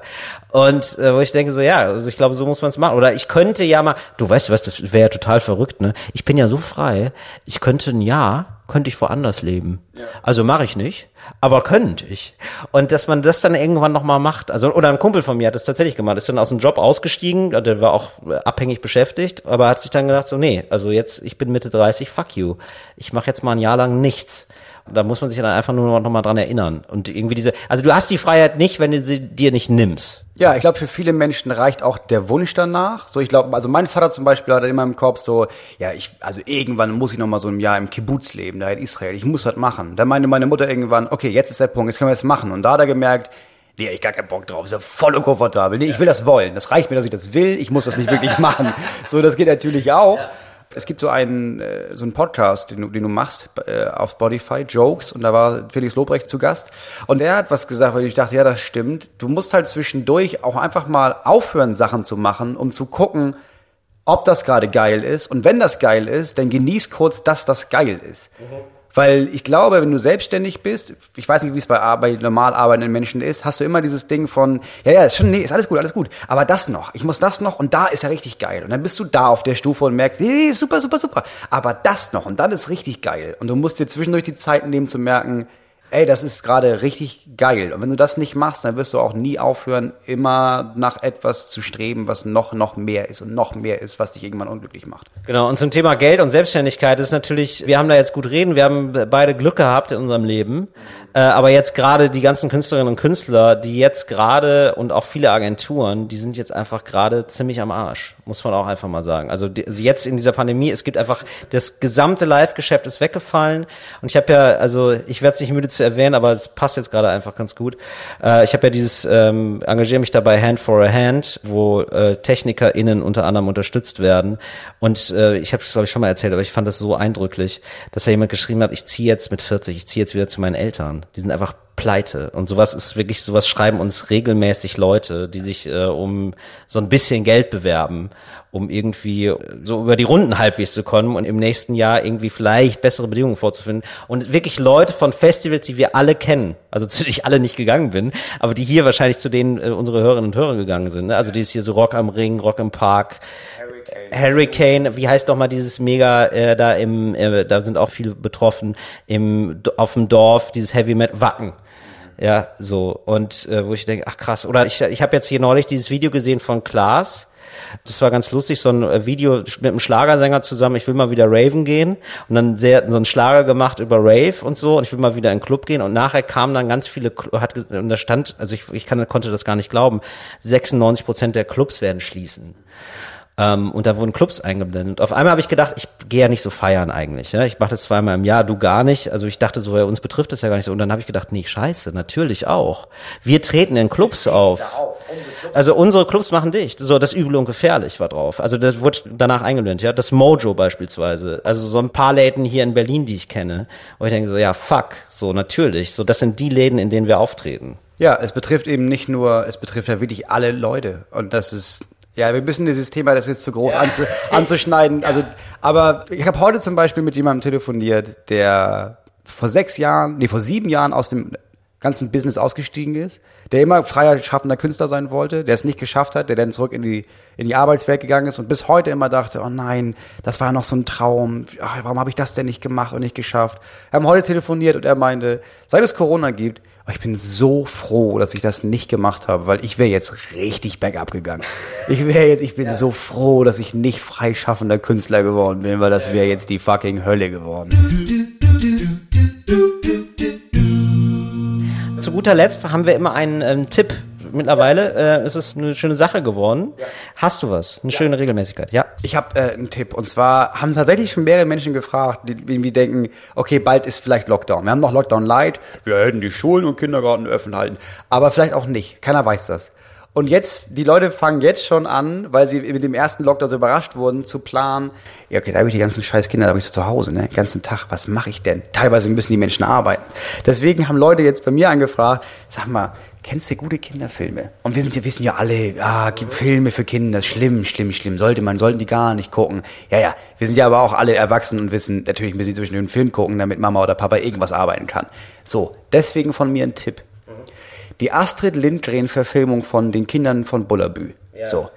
Und äh, wo ich denke so, ja, also ich glaube, so muss man es machen. Oder ich könnte ja mal, du weißt was, das wäre ja total verrückt, ne? Ich bin ja so frei, ich könnte ein Jahr könnte ich woanders leben. Also mache ich nicht, aber könnte ich. Und dass man das dann irgendwann nochmal macht, also oder ein Kumpel von mir hat das tatsächlich gemacht, ist dann aus dem Job ausgestiegen, der war auch abhängig beschäftigt, aber hat sich dann gedacht, so nee, also jetzt, ich bin Mitte 30, fuck you. Ich mache jetzt mal ein Jahr lang nichts. Da muss man sich dann einfach nur noch mal dran erinnern. Und irgendwie diese, also du hast die Freiheit nicht, wenn du sie dir nicht nimmst. Ja, ich glaube, für viele Menschen reicht auch der Wunsch danach. So, ich glaube, also mein Vater zum Beispiel hat immer im Kopf so, ja, ich, also irgendwann muss ich noch mal so ein Jahr im Kibbutz leben, da in Israel. Ich muss das machen. Da meinte meine Mutter irgendwann, okay, jetzt ist der Punkt, jetzt können wir das machen. Und da hat er gemerkt, nee, ich gar keinen Bock drauf, ist ja voll unkomfortabel. Nee, ich will das wollen. Das reicht mir, dass ich das will. Ich muss das nicht wirklich machen. So, das geht natürlich auch. Es gibt so einen, äh, so einen Podcast, den du, den du machst äh, auf Spotify, Jokes, und da war Felix Lobrecht zu Gast. Und er hat was gesagt, weil ich dachte, ja, das stimmt. Du musst halt zwischendurch auch einfach mal aufhören, Sachen zu machen, um zu gucken, ob das gerade geil ist. Und wenn das geil ist, dann genieß kurz, dass das geil ist. Weil ich glaube, wenn du selbstständig bist, ich weiß nicht, wie es bei, Ar- bei normal arbeitenden Menschen ist, hast du immer dieses Ding von, ja, ja, ist schon, nee, ist alles gut, alles gut. Aber das noch, ich muss das noch und da ist ja richtig geil. Und dann bist du da auf der Stufe und merkst, hey, super, super, super. Aber das noch und dann ist richtig geil. Und du musst dir zwischendurch die Zeit nehmen zu merken, ey, das ist gerade richtig geil. Und wenn du das nicht machst, dann wirst du auch nie aufhören, immer nach etwas zu streben, was noch, noch mehr ist und noch mehr ist, was dich irgendwann unglücklich macht. Genau, und zum Thema Geld und Selbstständigkeit ist natürlich, wir haben da jetzt gut reden, wir haben beide Glück gehabt in unserem Leben, äh, aber jetzt gerade die ganzen Künstlerinnen und Künstler, die jetzt gerade und auch viele Agenturen, die sind jetzt einfach gerade ziemlich am Arsch, muss man auch einfach mal sagen. Also, also jetzt in dieser Pandemie, es gibt einfach, das gesamte Live-Geschäft ist weggefallen und ich habe ja, also ich werde es nicht müde zu erwähnen, aber es passt jetzt gerade einfach ganz gut. Äh, ich habe ja dieses, ähm, engagiere mich dabei Hand for a Hand, wo äh, TechnikerInnen unter anderem unterstützt werden und äh, ich habe es glaube ich schon mal erzählt, aber ich fand das so eindrücklich, dass da jemand geschrieben hat, ich ziehe jetzt mit 40, ich ziehe jetzt wieder zu meinen Eltern. Die sind einfach pleite und sowas ist wirklich, sowas schreiben uns regelmäßig Leute, die sich äh, um so ein bisschen Geld bewerben, um irgendwie äh, so über die Runden halbwegs zu kommen und im nächsten Jahr irgendwie vielleicht bessere Bedingungen vorzufinden und wirklich Leute von Festivals, die wir alle kennen, also zu denen ich alle nicht gegangen bin, aber die hier wahrscheinlich zu denen äh, unsere Hörerinnen und Hörer gegangen sind, ne? also die ist hier so Rock am Ring, Rock im Park, Hurricane, wie heißt doch mal dieses Mega äh, da im, äh, da sind auch viele betroffen im auf dem Dorf, dieses Heavy Metal Wacken. Ja, so und äh, wo ich denke, ach krass, oder ich ich habe jetzt hier neulich dieses Video gesehen von Klaas. Das war ganz lustig, so ein äh, Video mit einem Schlagersänger zusammen, ich will mal wieder Raven gehen und dann sehr so einen Schlager gemacht über Rave und so und ich will mal wieder in den Club gehen und nachher kamen dann ganz viele hat und da stand, also ich ich kann, konnte das gar nicht glauben, 96 Prozent der Clubs werden schließen. Ähm, und da wurden Clubs eingeblendet. Auf einmal habe ich gedacht, ich gehe ja nicht so feiern eigentlich. Ja? Ich mache das zweimal im Jahr, du gar nicht. Also ich dachte so, ja, uns betrifft das ja gar nicht so. Und dann habe ich gedacht, nee, scheiße, natürlich auch. Wir treten in Clubs auf. Also unsere Clubs machen dicht. So, das Übel und Gefährlich war drauf. Also das wurde danach eingeblendet. Ja, das Mojo beispielsweise. Also so ein paar Läden hier in Berlin, die ich kenne. Und ich denke so, ja, fuck. So, natürlich. So, das sind die Läden, in denen wir auftreten. Ja, es betrifft eben nicht nur, es betrifft ja wirklich alle Leute. Und das ist, ja, wir müssen dieses Thema, das ist jetzt zu groß anzu, anzuschneiden. Also, aber ich habe heute zum Beispiel mit jemandem telefoniert, der vor sechs Jahren, nee, vor sieben Jahren aus dem ganzen Business ausgestiegen ist, der immer freier schaffender Künstler sein wollte, der es nicht geschafft hat, der dann zurück in die, in die Arbeitswelt gegangen ist und bis heute immer dachte, oh nein, das war ja noch so ein Traum, Ach, warum habe ich das denn nicht gemacht und nicht geschafft? Wir haben heute telefoniert und er meinte, seit es Corona gibt, oh, ich bin so froh, dass ich das nicht gemacht habe, weil ich wäre jetzt richtig bergab gegangen. Ich wäre jetzt, ich bin so froh, dass ich nicht freischaffender Künstler geworden bin, weil das wäre jetzt die fucking Hölle geworden. Zu guter Letzt haben wir immer einen ähm, Tipp. Mittlerweile äh, ist es eine schöne Sache geworden. Hast du was? Eine schöne Regelmäßigkeit, ja. Ich habe äh, einen Tipp und zwar haben tatsächlich schon mehrere Menschen gefragt, die die irgendwie denken, okay, bald ist vielleicht Lockdown. Wir haben noch Lockdown Light, wir hätten die Schulen und Kindergarten öffnen halten, aber vielleicht auch nicht. Keiner weiß das. Und jetzt, die Leute fangen jetzt schon an, weil sie mit dem ersten Lockdown so überrascht wurden, zu planen, ja okay, da habe ich die ganzen scheiß Kinder, da habe ich so zu Hause, ne, den ganzen Tag, was mache ich denn? Teilweise müssen die Menschen arbeiten. Deswegen haben Leute jetzt bei mir angefragt, sag mal, kennst du gute Kinderfilme? Und wir sind ja, wissen ja alle, ah, Filme für Kinder, schlimm, schlimm, schlimm, sollte man, sollten die gar nicht gucken. Ja, ja, wir sind ja aber auch alle erwachsen und wissen, natürlich müssen sie zwischen den Film gucken, damit Mama oder Papa irgendwas arbeiten kann. So, deswegen von mir ein Tipp die Astrid Lindgren-Verfilmung von den Kindern von Bullabü. So.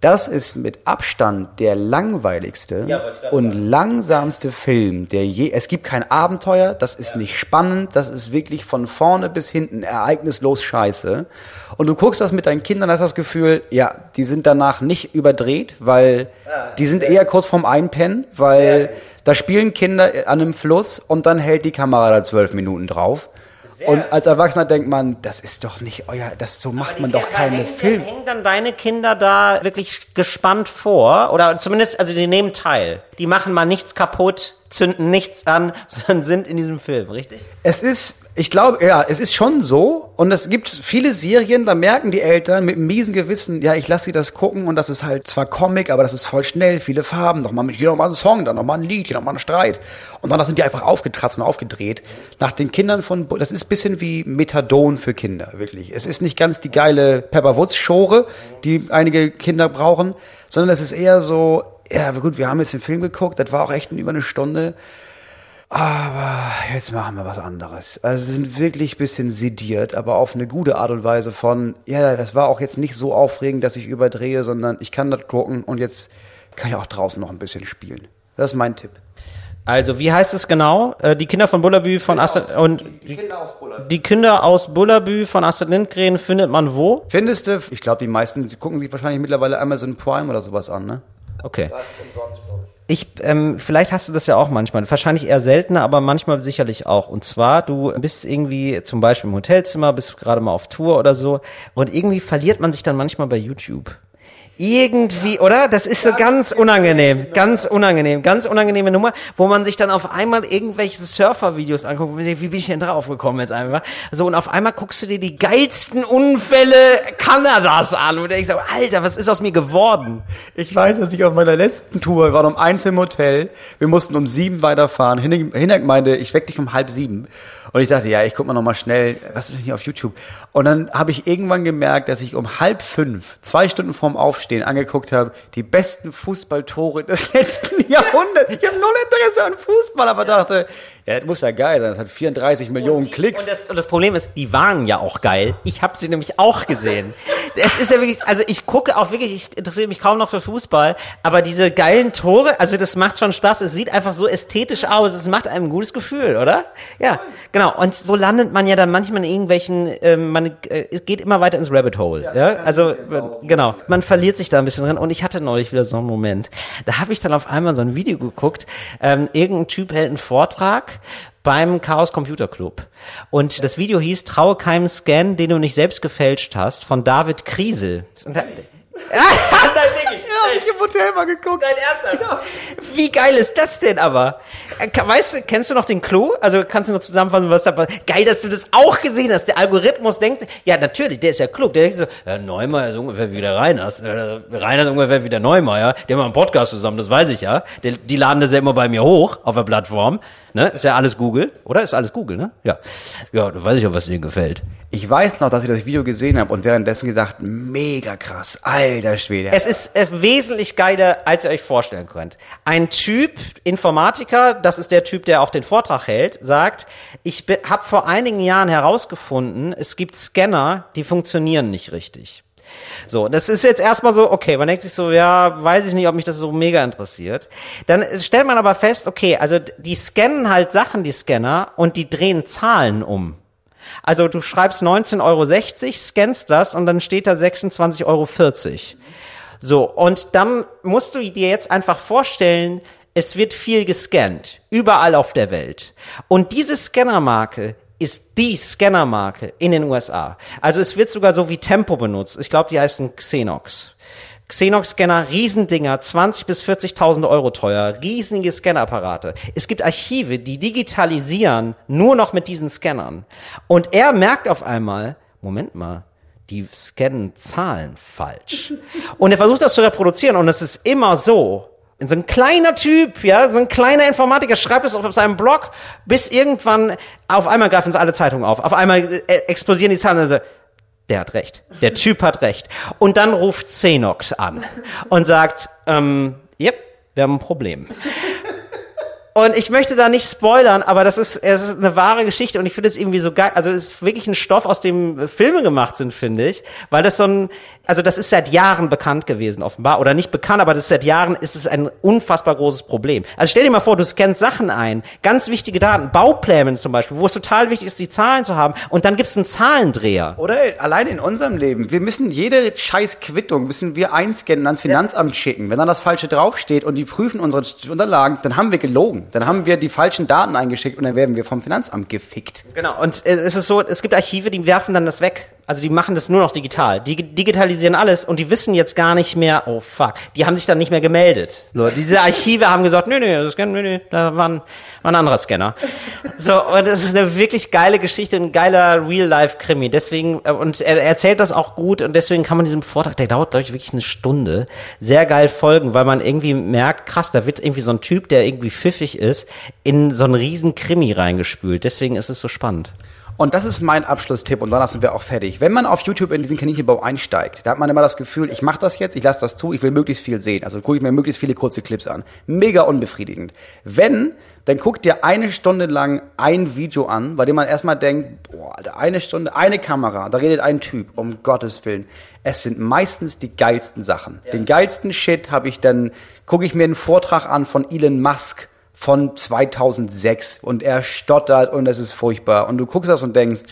Das ist mit Abstand der langweiligste Ja, und langsamste Film, der je. Es gibt kein Abenteuer, das ist nicht spannend, das ist wirklich von vorne bis hinten ereignislos scheiße. Und du guckst das mit deinen Kindern, hast das Gefühl, ja, die sind danach nicht überdreht, weil die sind eher kurz vorm Einpennen, weil da spielen Kinder an einem Fluss und dann hält die Kamera da zwölf Minuten drauf. Und als Erwachsener denkt man, das ist doch nicht euer, das so macht man doch keine hängen, Filme. Hängen dann deine Kinder da wirklich gespannt vor? Oder zumindest, also die nehmen teil. Die machen mal nichts kaputt, zünden nichts an, sondern sind in diesem Film, richtig? Es ist, ich glaube, ja, es ist schon so. Und es gibt viele Serien, da merken die Eltern mit einem miesen Gewissen, ja, ich lasse sie das gucken und das ist halt zwar Comic, aber das ist voll schnell, viele Farben, noch mal, hier noch mal ein Song, dann noch mal ein Lied, hier noch mal ein Streit. Und dann sind die einfach aufgetratzt und aufgedreht. Nach den Kindern von, das ist bisschen wie Methadon für Kinder, wirklich. Es ist nicht ganz die geile Pepper Woods Schore, die einige Kinder brauchen, sondern es ist eher so, ja, gut, wir haben jetzt den Film geguckt, das war auch echt über eine Stunde. Aber jetzt machen wir was anderes. Also sie sind wirklich ein bisschen sediert, aber auf eine gute Art und Weise von, ja, das war auch jetzt nicht so aufregend, dass ich überdrehe, sondern ich kann das gucken und jetzt kann ich auch draußen noch ein bisschen spielen. Das ist mein Tipp. Also, wie heißt es genau? Äh, die Kinder von Bullabü von Astrid und Die Kinder aus Bullard. die Kinder aus Bullabü von Astrid Lindgren findet man wo? Findest du, ich glaube, die meisten sie gucken sich wahrscheinlich mittlerweile Amazon Prime oder sowas an, ne? Okay. Ich, ähm, vielleicht hast du das ja auch manchmal, wahrscheinlich eher seltener, aber manchmal sicherlich auch. Und zwar, du bist irgendwie zum Beispiel im Hotelzimmer, bist gerade mal auf Tour oder so und irgendwie verliert man sich dann manchmal bei YouTube. Irgendwie, oder? Das ist so ganz unangenehm, ganz unangenehm, ganz unangenehme Nummer, wo man sich dann auf einmal irgendwelche Surfer-Videos anguckt. Wie bin ich denn drauf gekommen jetzt einfach? So, und auf einmal guckst du dir die geilsten Unfälle Kanadas an und denkst so, Alter, was ist aus mir geworden? Ich weiß, dass ich auf meiner letzten Tour, wir waren um eins im Hotel, wir mussten um sieben weiterfahren. Meinte, ich weck dich um halb sieben. Und ich dachte, ja, ich guck mal nochmal schnell, was ist denn hier auf YouTube? Und dann habe ich irgendwann gemerkt, dass ich um halb fünf, zwei Stunden vorm Aufstehen, angeguckt habe, die besten Fußballtore des letzten Jahrhunderts. Ich habe null Interesse an Fußball, aber dachte, ja, das muss ja geil sein, das hat 34 Millionen Klicks. Und das, und das Problem ist, die waren ja auch geil. Ich habe sie nämlich auch gesehen. Es ist ja wirklich, also ich gucke auch wirklich, ich interessiere mich kaum noch für Fußball, aber diese geilen Tore, also das macht schon Spaß. Es sieht einfach so ästhetisch aus. Es macht einem ein gutes Gefühl, oder? Ja, genau. Und so landet man ja dann manchmal in irgendwelchen, ähm, man äh, geht immer weiter ins Rabbit Hole. Ja, also genau. Man verliert sich da ein bisschen drin. Und ich hatte neulich wieder so einen Moment. Da habe ich dann auf einmal so ein Video geguckt. Ähm, irgendein Typ hält einen Vortrag beim Chaos Computer Club. Und das Video hieß Traue keinem Scan, den du nicht selbst gefälscht hast, von David Kriesel. Und da, Nein, wirklich. Ja, hab ich im Hotel mal geguckt. Nein, ernsthaft. Wie geil ist das denn aber? Äh, Weißt du, kennst du noch den Clou? Also kannst du noch zusammenfassen, was da passiert? Geil, dass du das auch gesehen hast. Der Algorithmus denkt, ja natürlich, der ist ja klug. Der denkt so, ja, Neumeier ist ungefähr wie der Reiners. Äh, Reiners ist ungefähr wie der Neumeier. Die haben einen Podcast zusammen, das weiß ich ja. Die, die laden das ja immer bei mir hoch auf der Plattform. Ne? Ist ja alles Google, oder? Ist alles Google, ne? Ja. Ja, da weiß ich ja, was denen gefällt. Ich weiß noch, dass ich das Video gesehen habe und währenddessen gedacht, mega krass, alter Schwede. Es ist äh, wesentlich geiler, als ihr euch vorstellen könnt. Ein Typ, Informatiker, das ist der Typ, der auch den Vortrag hält, sagt, ich habe vor einigen Jahren herausgefunden, es gibt Scanner, die funktionieren nicht richtig. So, das ist jetzt erstmal so, okay, man denkt sich so, ja, weiß ich nicht, ob mich das so mega interessiert. Dann stellt man aber fest, okay, also die scannen halt Sachen, die Scanner, und die drehen Zahlen um. Also du schreibst 19,60 Euro, scannst das und dann steht da 26,40 Euro. So, und dann musst du dir jetzt einfach vorstellen, es wird viel gescannt, überall auf der Welt. Und diese Scannermarke ist die Scannermarke in den USA. Also es wird sogar so wie Tempo benutzt. Ich glaube, die heißen Xenox. Xenox-Scanner, Riesendinger, 20 bis 40.000 Euro teuer, riesige Scannerapparate. Es gibt Archive, die digitalisieren nur noch mit diesen Scannern. Und er merkt auf einmal, Moment mal, die scannen Zahlen falsch. Und er versucht das zu reproduzieren und es ist immer so. So ein kleiner Typ, ja, so ein kleiner Informatiker schreibt es auf seinem Blog, bis irgendwann auf einmal greifen sie alle Zeitungen auf. Auf einmal äh, explodieren die Zahlen. Also, der hat recht. Der Typ hat recht. Und dann ruft Xenox an und sagt, ähm, yep, wir haben ein Problem. Und ich möchte da nicht spoilern, aber das ist, es ist eine wahre Geschichte und ich finde es irgendwie so geil. Also es ist wirklich ein Stoff, aus dem Filme gemacht sind, finde ich. Weil das so ein, also das ist seit Jahren bekannt gewesen, offenbar. Oder nicht bekannt, aber das ist seit Jahren ist es ein unfassbar großes Problem. Also stell dir mal vor, du scannst Sachen ein, ganz wichtige Daten, Baupläne zum Beispiel, wo es total wichtig ist, die Zahlen zu haben. Und dann gibt's einen Zahlendreher. Oder allein in unserem Leben. Wir müssen jede scheiß Quittung müssen wir einscannen ans Finanzamt schicken. Wenn dann das Falsche draufsteht und die prüfen unsere Unterlagen, dann haben wir gelogen. Dann haben wir die falschen Daten eingeschickt und dann werden wir vom Finanzamt gefickt. Genau. Und äh, es ist so, es gibt Archive, die werfen dann das weg. Also die machen das nur noch digital. Die digitalisieren alles und die wissen jetzt gar nicht mehr, oh fuck, die haben sich dann nicht mehr gemeldet. So, diese Archive haben gesagt, nee, nee, das Scan, nee, nee, da war ein, war ein anderer Scanner. So, und es ist eine wirklich geile Geschichte, ein geiler Real-Life-Krimi. Deswegen, äh, und er erzählt das auch gut und deswegen kann man diesem Vortrag, der dauert, glaube ich, wirklich eine Stunde, sehr geil folgen, weil man irgendwie merkt, krass, da wird irgendwie so ein Typ, der irgendwie pfiffig ist, in so einen riesen Krimi reingespült. Deswegen ist es so spannend. Und das ist mein Abschlusstipp und danach sind wir auch fertig. Wenn man auf YouTube in diesen Kaninchenbau einsteigt, da hat man immer das Gefühl, ich mache das jetzt, ich lasse das zu, ich will möglichst viel sehen. Also gucke ich mir möglichst viele kurze Clips an. Mega unbefriedigend. Wenn, dann guckt dir eine Stunde lang ein Video an, bei dem man erstmal denkt, boah, Alter, eine Stunde, eine Kamera, da redet ein Typ, um Gottes Willen. Es sind meistens die geilsten Sachen. Den geilsten Shit habe ich dann, gucke ich mir einen Vortrag an von Elon Musk von 2006 und er stottert und es ist furchtbar. Und du guckst das und denkst,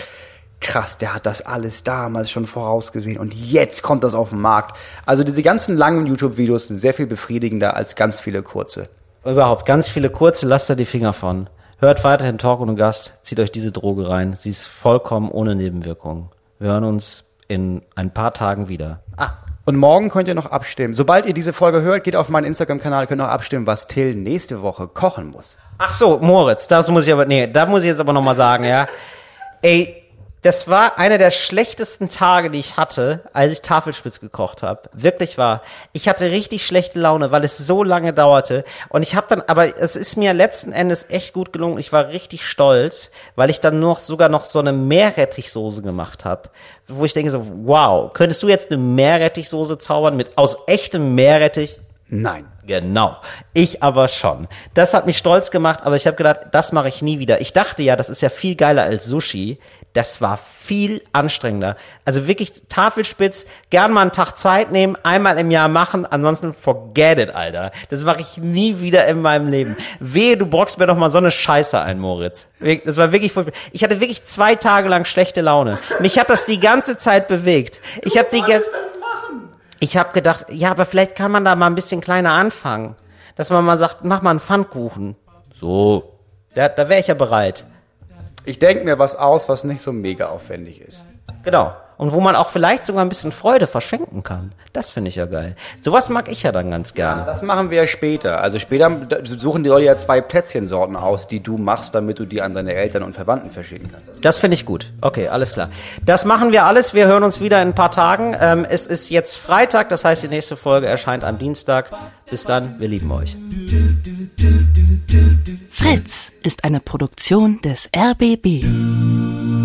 krass, der hat das alles damals schon vorausgesehen und jetzt kommt das auf den Markt. Also diese ganzen langen YouTube-Videos sind sehr viel befriedigender als ganz viele kurze. Überhaupt, ganz viele kurze, lasst da die Finger von. Hört weiterhin Talk und Gast, zieht euch diese Droge rein. Sie ist vollkommen ohne Nebenwirkungen. Wir hören uns in ein paar Tagen wieder. Ah, und morgen könnt ihr noch abstimmen. Sobald ihr diese Folge hört, geht auf meinen Instagram-Kanal, könnt noch abstimmen, was Till nächste Woche kochen muss. Ach so, Moritz, das muss ich aber, nee, da muss ich jetzt aber nochmal sagen, ja. Ey, das war einer der schlechtesten Tage, die ich hatte, als ich Tafelspitz gekocht habe. Wirklich war. Ich hatte richtig schlechte Laune, weil es so lange dauerte. Und ich habe dann, aber es ist mir letzten Endes echt gut gelungen. Ich war richtig stolz, weil ich dann noch sogar noch so eine Meerrettichsoße gemacht habe, wo ich denke so, wow, könntest du jetzt eine Meerrettichsoße zaubern mit aus echtem Meerrettich? Nein. Genau. Ich aber schon. Das hat mich stolz gemacht, aber ich habe gedacht, das mache ich nie wieder. Ich dachte ja, das ist ja viel geiler als Sushi. Das war viel anstrengender. Also wirklich Tafelspitz, gern mal einen Tag Zeit nehmen, einmal im Jahr machen, ansonsten forget it, Alter. Das mache ich nie wieder in meinem Leben. Wehe, du brockst mir doch mal so eine Scheiße ein, Moritz. Das war wirklich furchtbar. Ich hatte wirklich zwei Tage lang schlechte Laune. Mich hat das die ganze Zeit bewegt. Ich habe die ganze ich habe gedacht, ja, aber vielleicht kann man da mal ein bisschen kleiner anfangen. Dass man mal sagt, mach mal einen Pfannkuchen. So. Da, da wäre ich ja bereit. Ich denke mir was aus, was nicht so mega aufwendig ist. Genau. Und wo man auch vielleicht sogar ein bisschen Freude verschenken kann. Das finde ich ja geil. Sowas mag ich ja dann ganz gerne. Ja, das machen wir ja später. Also später suchen die Leute ja zwei Plätzchensorten aus, die du machst, damit du die an deine Eltern und Verwandten verschicken kannst. Das finde ich gut. Okay, alles klar. Das machen wir alles. Wir hören uns wieder in ein paar Tagen. Ähm, es ist jetzt Freitag, das heißt, die nächste Folge erscheint am Dienstag. Bis dann, wir lieben euch. Fritz ist eine Produktion des RBB.